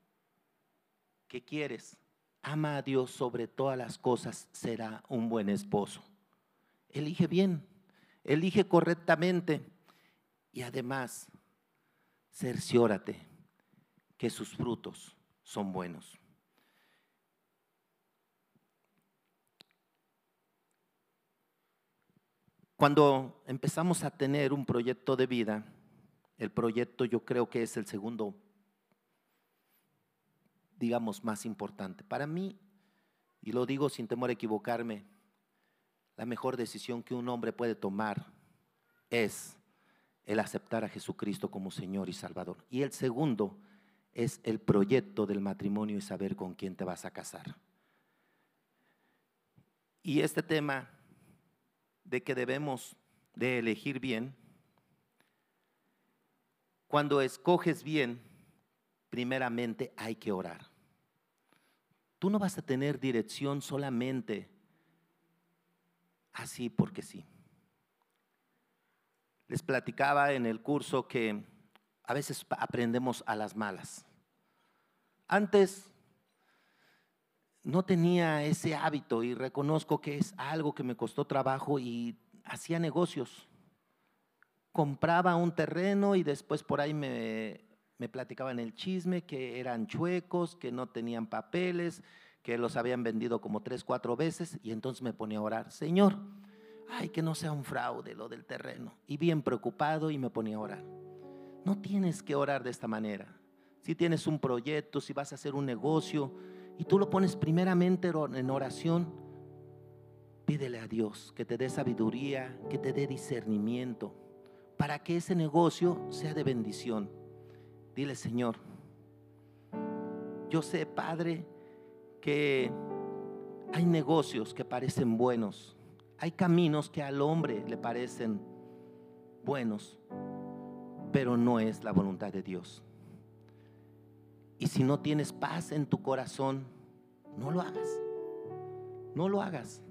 que quieres ama a Dios sobre todas las cosas, será un buen esposo. Elige bien, elige correctamente y además cerciórate que sus frutos son buenos. Cuando empezamos a tener un proyecto de vida, el proyecto yo creo que es el segundo, digamos, más importante. Para mí, y lo digo sin temor a equivocarme, la mejor decisión que un hombre puede tomar es el aceptar a Jesucristo como Señor y Salvador. Y el segundo es el proyecto del matrimonio y saber con quién te vas a casar. Y este tema de que debemos de elegir bien, cuando escoges bien, primeramente hay que orar. Tú no vas a tener dirección solamente así porque sí. Les platicaba en el curso que a veces aprendemos a las malas. Antes no tenía ese hábito y reconozco que es algo que me costó trabajo y hacía negocios. Compraba un terreno y después por ahí me, me platicaban el chisme que eran chuecos, que no tenían papeles, que los habían vendido como tres, cuatro veces y entonces me ponía a orar, Señor, ay, que no sea un fraude lo del terreno. Y bien preocupado y me ponía a orar. No tienes que orar de esta manera. Si tienes un proyecto, si vas a hacer un negocio y tú lo pones primeramente en oración, pídele a Dios que te dé sabiduría, que te dé discernimiento, para que ese negocio sea de bendición. Dile, Señor, yo sé, Padre, que hay negocios que parecen buenos, hay caminos que al hombre le parecen buenos, pero no es la voluntad de Dios. Y si no tienes paz en tu corazón, no lo hagas. No lo hagas.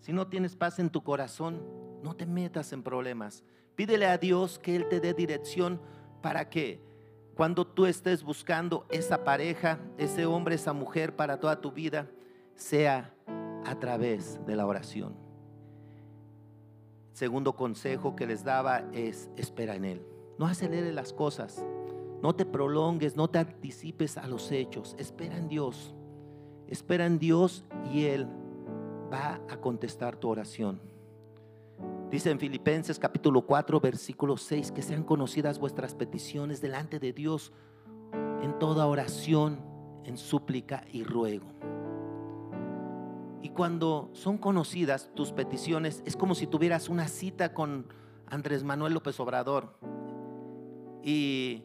Si no tienes paz en tu corazón, no te metas en problemas. Pídele a Dios que Él te dé dirección para que cuando tú estés buscando esa pareja, ese hombre, esa mujer para toda tu vida, sea a través de la oración. Segundo consejo que les daba es espera en Él. No acelere las cosas. No te prolongues, no te anticipes a los hechos. Espera en Dios. Espera en Dios y Él va a contestar tu oración. Dice en Filipenses capítulo 4, versículo 6, que sean conocidas vuestras peticiones delante de Dios en toda oración, en súplica y ruego. Y cuando son conocidas tus peticiones, es como si tuvieras una cita con Andrés Manuel López Obrador y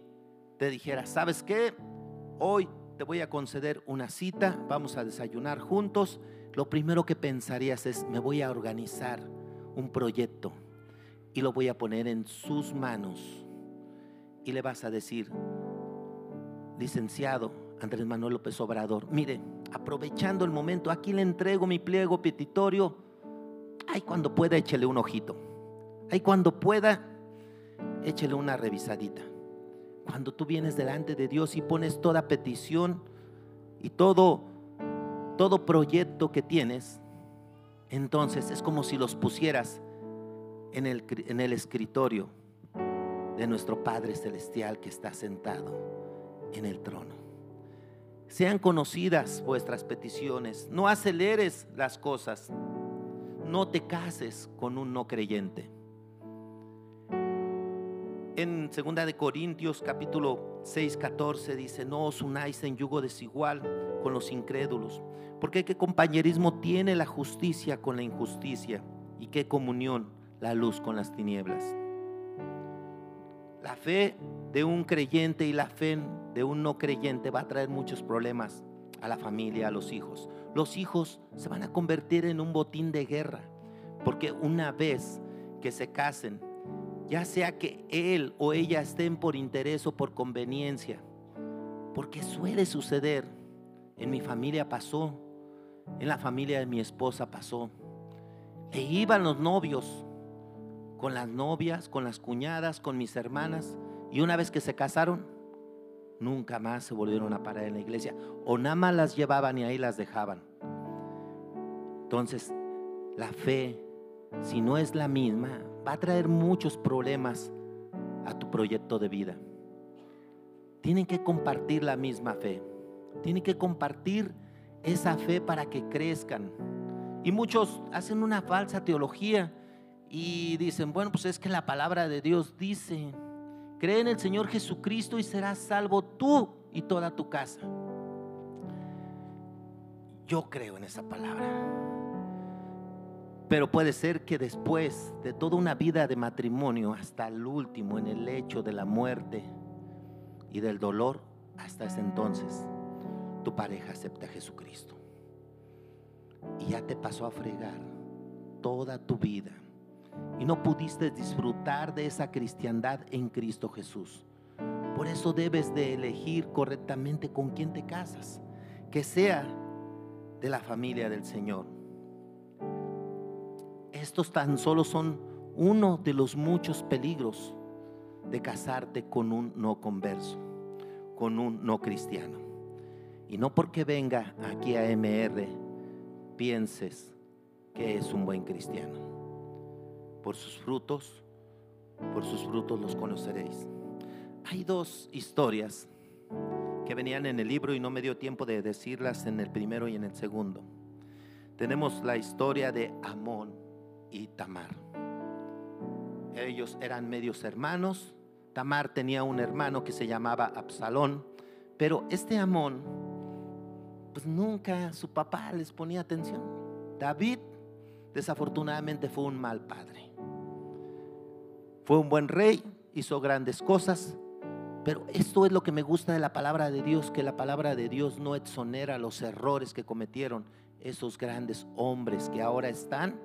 te dijera, ¿sabes qué? Hoy te voy a conceder una cita, vamos a desayunar juntos. Lo primero que pensarías es, me voy a organizar un proyecto y lo voy a poner en sus manos. Y le vas a decir, licenciado Andrés Manuel López Obrador, mire, aprovechando el momento, aquí le entrego mi pliego petitorio. Ay, cuando pueda, échele un ojito. Ay, cuando pueda, échele una revisadita. Cuando tú vienes delante de Dios y pones toda petición y todo, todo proyecto que tienes, entonces es como si los pusieras en el, escritorio de nuestro Padre Celestial que está sentado en el trono. Sean conocidas vuestras peticiones. No aceleres las cosas. No te cases con un no creyente. En 2 de Corintios capítulo 6, 14 dice, no os unáis en yugo desigual con los incrédulos, porque qué compañerismo tiene la justicia con la injusticia y qué comunión la luz con las tinieblas. La fe de un creyente y la fe de un no creyente va a traer muchos problemas a la familia, a los hijos. Los hijos se van a convertir en un botín de guerra, porque una vez que se casen, ya sea que él o ella estén por interés o por conveniencia, porque suele suceder, en mi familia pasó, en la familia de mi esposa pasó, e iban los novios. Con las novias, con las cuñadas, con mis hermanas, y una vez que se casaron, nunca más se volvieron a parar en la iglesia. O nada más las llevaban y ahí las dejaban. Entonces, la fe, si no es la misma, va a traer muchos problemas a tu proyecto de vida. Tienen que compartir la misma fe. Tienen que compartir esa fe para que crezcan. Y muchos hacen una falsa teología y dicen, bueno, pues es que la palabra de Dios dice, cree en el Señor Jesucristo y serás salvo tú y toda tu casa. Yo creo en esa palabra. Pero puede ser que después de toda una vida de matrimonio, hasta el último, en el lecho de la muerte y del dolor, hasta ese entonces, tu pareja acepta a Jesucristo. Y ya te pasó a fregar toda tu vida. Y no pudiste disfrutar de esa cristiandad en Cristo Jesús. Por eso debes de elegir correctamente con quién te casas. Que sea de la familia del Señor estos tan solo son uno de los muchos peligros de casarte con un no converso, con un no cristiano. Y no porque venga aquí a MR pienses que es un buen cristiano. Por sus frutos, por sus frutos los conoceréis. Hay dos historias que venían en el libro y no me dio tiempo de decirlas en el primero y en el segundo. Tenemos la historia de Amón y Tamar. Ellos eran medios hermanos. Tamar tenía un hermano que se llamaba Absalón, pero este Amón, pues nunca su papá les ponía atención. David, desafortunadamente, fue un mal padre. Fue un buen rey, hizo grandes cosas, pero esto es lo que me gusta de la palabra de Dios, que la palabra de Dios no exonera los errores que cometieron esos grandes hombres que ahora están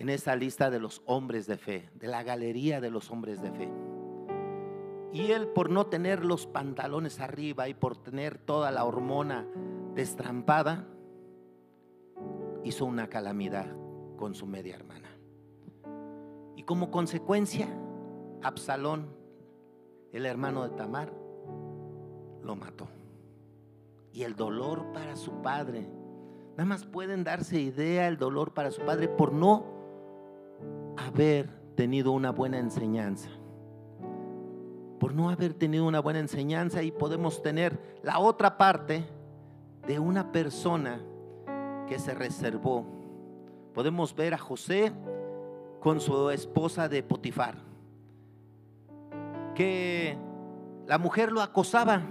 en esa lista de los hombres de fe, de la galería de los hombres de fe. Y él por no tener los pantalones arriba y por tener toda la hormona destrampada, hizo una calamidad con su media hermana. Y como consecuencia, Absalón, el hermano de Tamar, lo mató. Y el dolor para su padre, nada más pueden darse idea el dolor para su padre por no haber tenido una buena enseñanza. Por no haber tenido una buena enseñanza y podemos tener la otra parte de una persona que se reservó. Podemos ver a José con su esposa de Potifar, que la mujer lo acosaba,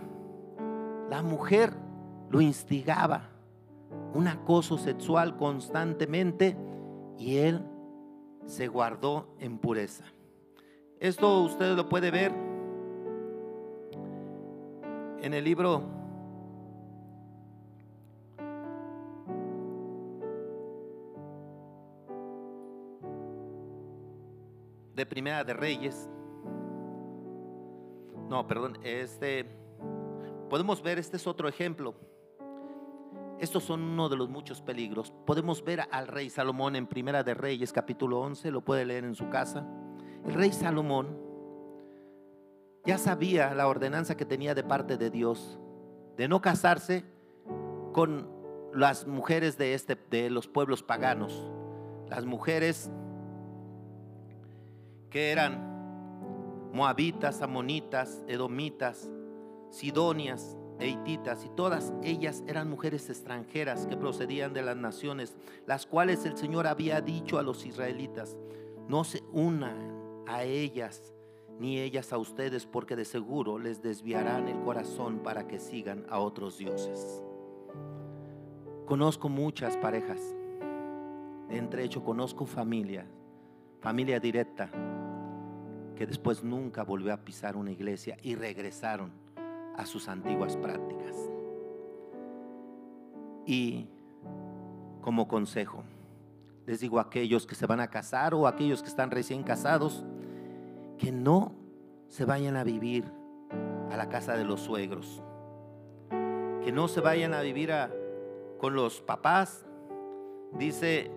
la mujer lo instigaba, un acoso sexual constantemente y él se guardó en pureza. Esto usted lo puede ver en el libro de Primera de Reyes. No, perdón, este podemos ver este es otro ejemplo. Estos son uno de los muchos peligros. Podemos ver al rey Salomón en Primera de Reyes, capítulo 11, lo puede leer en su casa. El rey Salomón ya sabía la ordenanza que tenía de parte de Dios de no casarse con las mujeres de, este, de los pueblos paganos, las mujeres que eran moabitas, amonitas, edomitas, sidonias, Eititas, y todas ellas eran mujeres extranjeras que procedían de las naciones, las cuales el Señor había dicho a los israelitas, no se unan a ellas ni ellas a ustedes, porque de seguro les desviarán el corazón para que sigan a otros dioses. Conozco muchas parejas, entre hecho conozco familia, familia directa, que después nunca volvió a pisar una iglesia y regresaron a sus antiguas prácticas. Y como consejo, les digo a aquellos que se van a casar o a aquellos que están recién casados, que no se vayan a vivir a la casa de los suegros, que no se vayan a vivir con los papás. Dice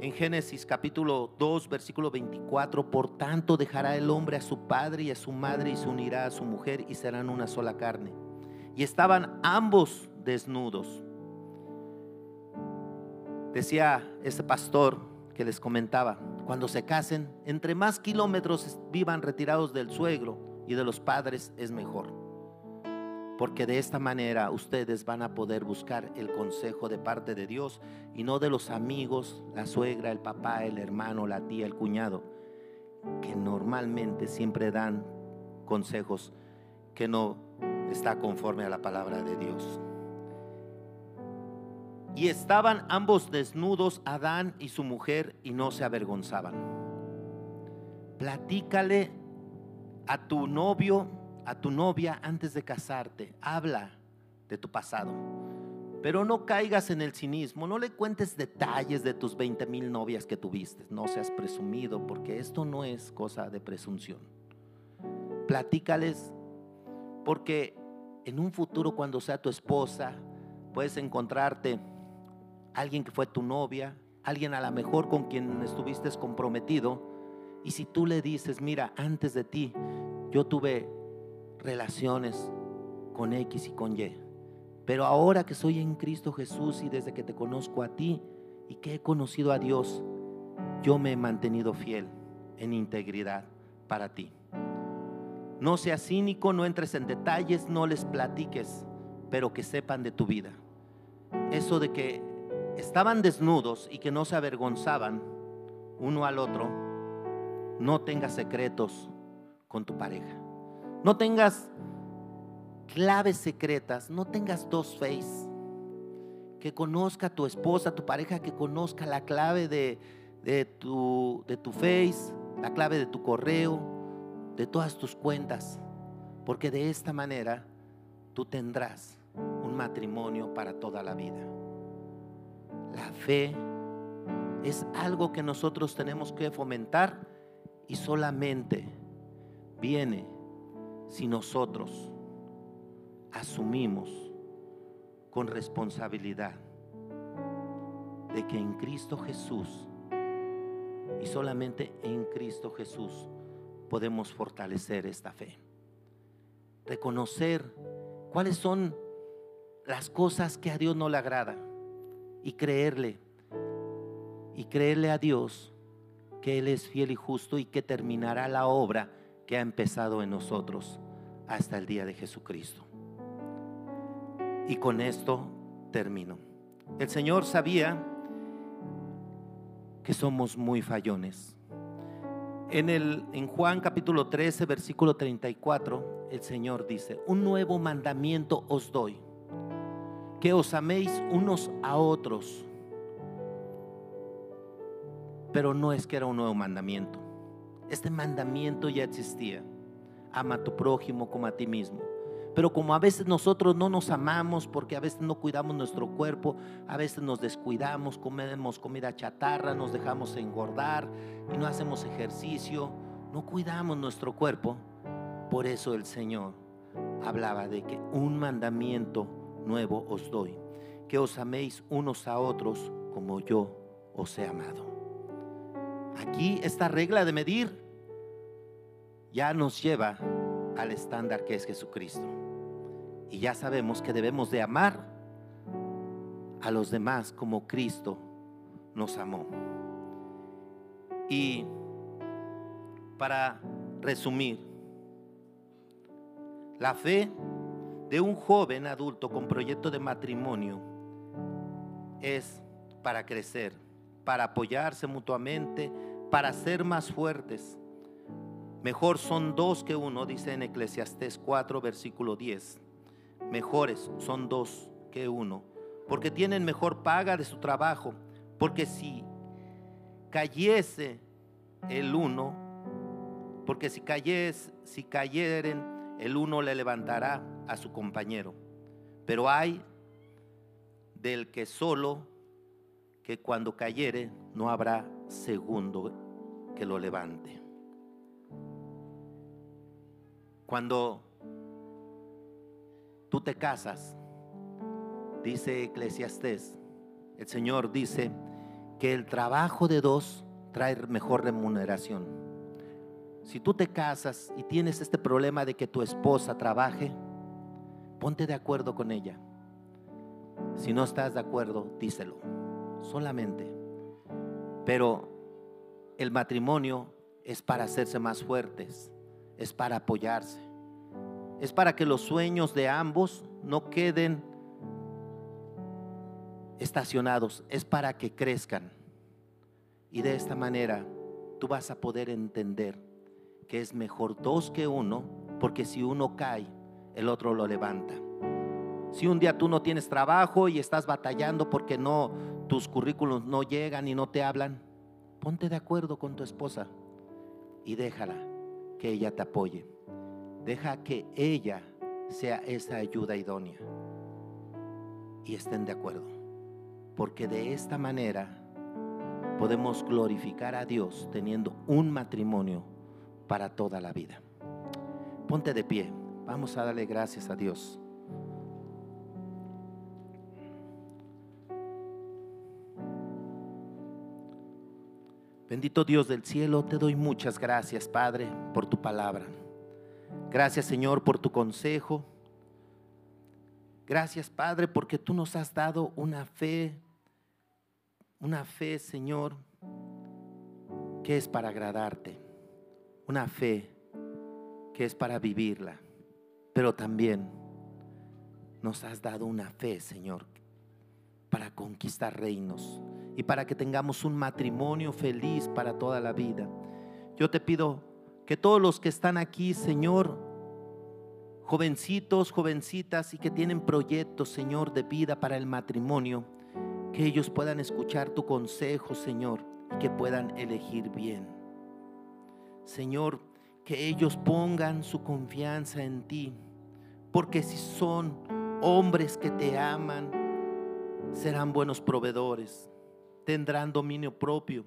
en Génesis capítulo 2, versículo 24, por tanto dejará el hombre a su padre y a su madre y se unirá a su mujer y serán una sola carne. Y estaban ambos desnudos. Decía ese pastor que les comentaba, cuando se casen, entre más kilómetros vivan retirados del suegro y de los padres es mejor. Porque de esta manera ustedes van a poder buscar el consejo de parte de Dios y no de los amigos, la suegra, el papá, el hermano, la tía, el cuñado, que normalmente siempre dan consejos que no está conforme a la palabra de Dios. Y estaban ambos desnudos, Adán y su mujer, y no se avergonzaban. Platícale a tu novio a tu novia antes de casarte. Habla de tu pasado. Pero no caigas en el cinismo, no le cuentes detalles de tus 20 mil novias que tuviste. No seas presumido, porque esto no es cosa de presunción. Platícales, porque en un futuro, cuando sea tu esposa, puedes encontrarte alguien que fue tu novia, alguien a lo mejor con quien estuviste comprometido. Y si tú le dices, mira, antes de ti, yo tuve relaciones con X y con Y. Pero ahora que soy en Cristo Jesús y desde que te conozco a ti y que he conocido a Dios, yo me he mantenido fiel en integridad para ti. No seas cínico, no entres en detalles, no les platiques, pero que sepan de tu vida. Eso de que estaban desnudos y que no se avergonzaban uno al otro, no tengas secretos con tu pareja. No tengas claves secretas, no tengas dos face. Que conozca tu esposa, tu pareja, que conozca la clave de, de, tu, de tu face, la clave de tu correo, de todas tus cuentas. Porque de esta manera tú tendrás un matrimonio para toda la vida. La fe es algo que nosotros tenemos que fomentar y solamente viene si nosotros asumimos con responsabilidad de que en Cristo Jesús y solamente en Cristo Jesús podemos fortalecer esta fe. Reconocer cuáles son las cosas que a Dios no le agrada y creerle y creerle a Dios que Él es fiel y justo y que terminará la obra que ha empezado en nosotros hasta el día de Jesucristo. Y con esto termino. El Señor sabía que somos muy fallones. En, el, en Juan capítulo 13, versículo 34, el Señor dice, un nuevo mandamiento os doy, que os améis unos a otros. Pero no es que era un nuevo mandamiento, este mandamiento ya existía. Ama a tu prójimo como a ti mismo. Pero como a veces nosotros no nos amamos porque a veces no cuidamos nuestro cuerpo, a veces nos descuidamos, comemos comida chatarra, nos dejamos engordar y no hacemos ejercicio, no cuidamos nuestro cuerpo. Por eso el Señor hablaba de que un mandamiento nuevo os doy, que os améis unos a otros como yo os he amado. Aquí esta regla de medir ya nos lleva al estándar que es Jesucristo. Y ya sabemos que debemos de amar a los demás como Cristo nos amó. Y para resumir, la fe de un joven adulto con proyecto de matrimonio es para crecer, para apoyarse mutuamente, para ser más fuertes. Mejor son dos que uno, dice en Eclesiastés 4, versículo 10. Mejores son dos que uno, porque tienen mejor paga de su trabajo, porque si cayese el uno, porque si cayes, si cayeren, el uno le levantará a su compañero. Pero hay del que solo que cuando cayere no habrá segundo que lo levante. Cuando tú te casas, dice Eclesiastés, el Señor dice que el trabajo de dos trae mejor remuneración. Si tú te casas y tienes este problema de que tu esposa trabaje, ponte de acuerdo con ella. Si no estás de acuerdo, díselo, solamente. Pero el matrimonio es para hacerse más fuertes, es para apoyarse. es para que los sueños de ambos no queden estacionados, es para que crezcan. Y de esta manera tú vas a poder entender que es mejor dos que uno, porque si uno cae, el otro lo levanta. Si un día tú no tienes trabajo y estás batallando porque no tus currículos no llegan y no te hablan, ponte de acuerdo con tu esposa y déjala que ella te apoye. Deja que ella sea esa ayuda idónea y estén de acuerdo. Porque de esta manera podemos glorificar a Dios teniendo un matrimonio para toda la vida. Ponte de pie. Vamos a darle gracias a Dios. Bendito Dios del cielo, te doy muchas gracias, Padre, por tu palabra. Gracias, Señor, por tu consejo. Gracias, Padre, porque tú nos has dado una fe, una fe, Señor, que es para agradarte. Una fe que es para vivirla. Pero también nos has dado una fe, Señor, para conquistar reinos y para que tengamos un matrimonio feliz para toda la vida. Yo te pido que todos los que están aquí, Señor, jovencitos, jovencitas y que tienen proyectos, Señor, de vida para el matrimonio, que ellos puedan escuchar tu consejo, Señor, y que puedan elegir bien. Señor, que ellos pongan su confianza en ti, porque si son hombres que te aman, serán buenos proveedores tendrán dominio propio,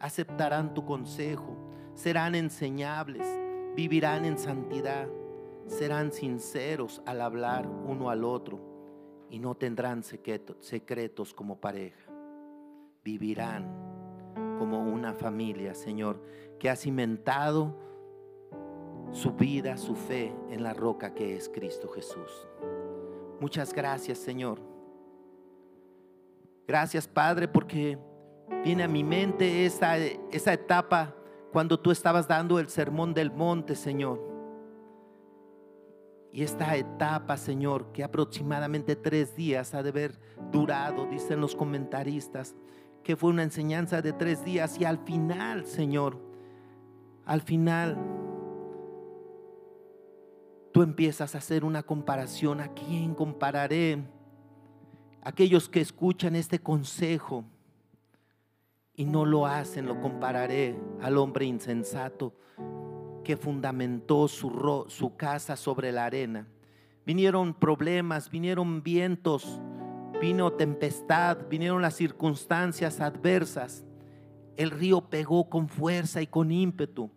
aceptarán tu consejo, serán enseñables, vivirán en santidad, serán sinceros al hablar uno al otro y no tendrán secretos como pareja. Vivirán como una familia, Señor, que ha cimentado su vida, su fe en la roca que es Cristo Jesús. Muchas gracias, Señor Gracias, Padre, porque viene a mi mente esa, esa etapa cuando tú estabas dando el sermón del monte, Señor. Y esta etapa, Señor, que aproximadamente tres días ha de haber durado, dicen los comentaristas, que fue una enseñanza de tres días y al final, Señor, al final, tú empiezas a hacer una comparación. ¿A quién compararé? Aquellos que escuchan este consejo y no lo hacen, lo compararé al hombre insensato que fundamentó su, su casa sobre la arena. Vinieron problemas, vinieron vientos, vino tempestad, vinieron las circunstancias adversas. El río pegó con fuerza y con ímpetu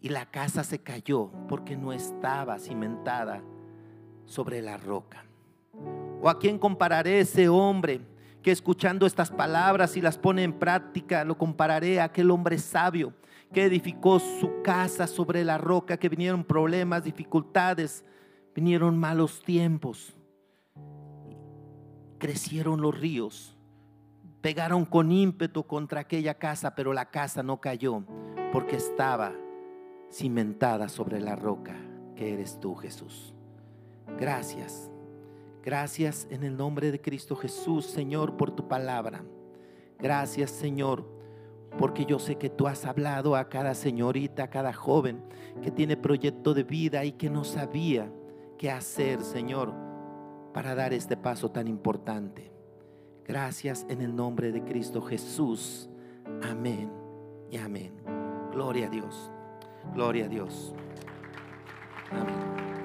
y la casa se cayó porque no estaba cimentada sobre la roca. ¿O a quién compararé ese hombre que escuchando estas palabras y las pone en práctica, lo compararé a aquel hombre sabio que edificó su casa sobre la roca, que vinieron problemas, dificultades, vinieron malos tiempos, crecieron los ríos, pegaron con ímpetu contra aquella casa, pero la casa no cayó porque estaba cimentada sobre la roca que eres tú, Jesús. Gracias Gracias en el nombre de Cristo Jesús, Señor, por tu palabra. Gracias, Señor, porque yo sé que tú has hablado a cada señorita, a cada joven que tiene proyecto de vida y que no sabía qué hacer, Señor, para dar este paso tan importante. Gracias en el nombre de Cristo Jesús. Amén y amén. Gloria a Dios. Gloria a Dios. Amén.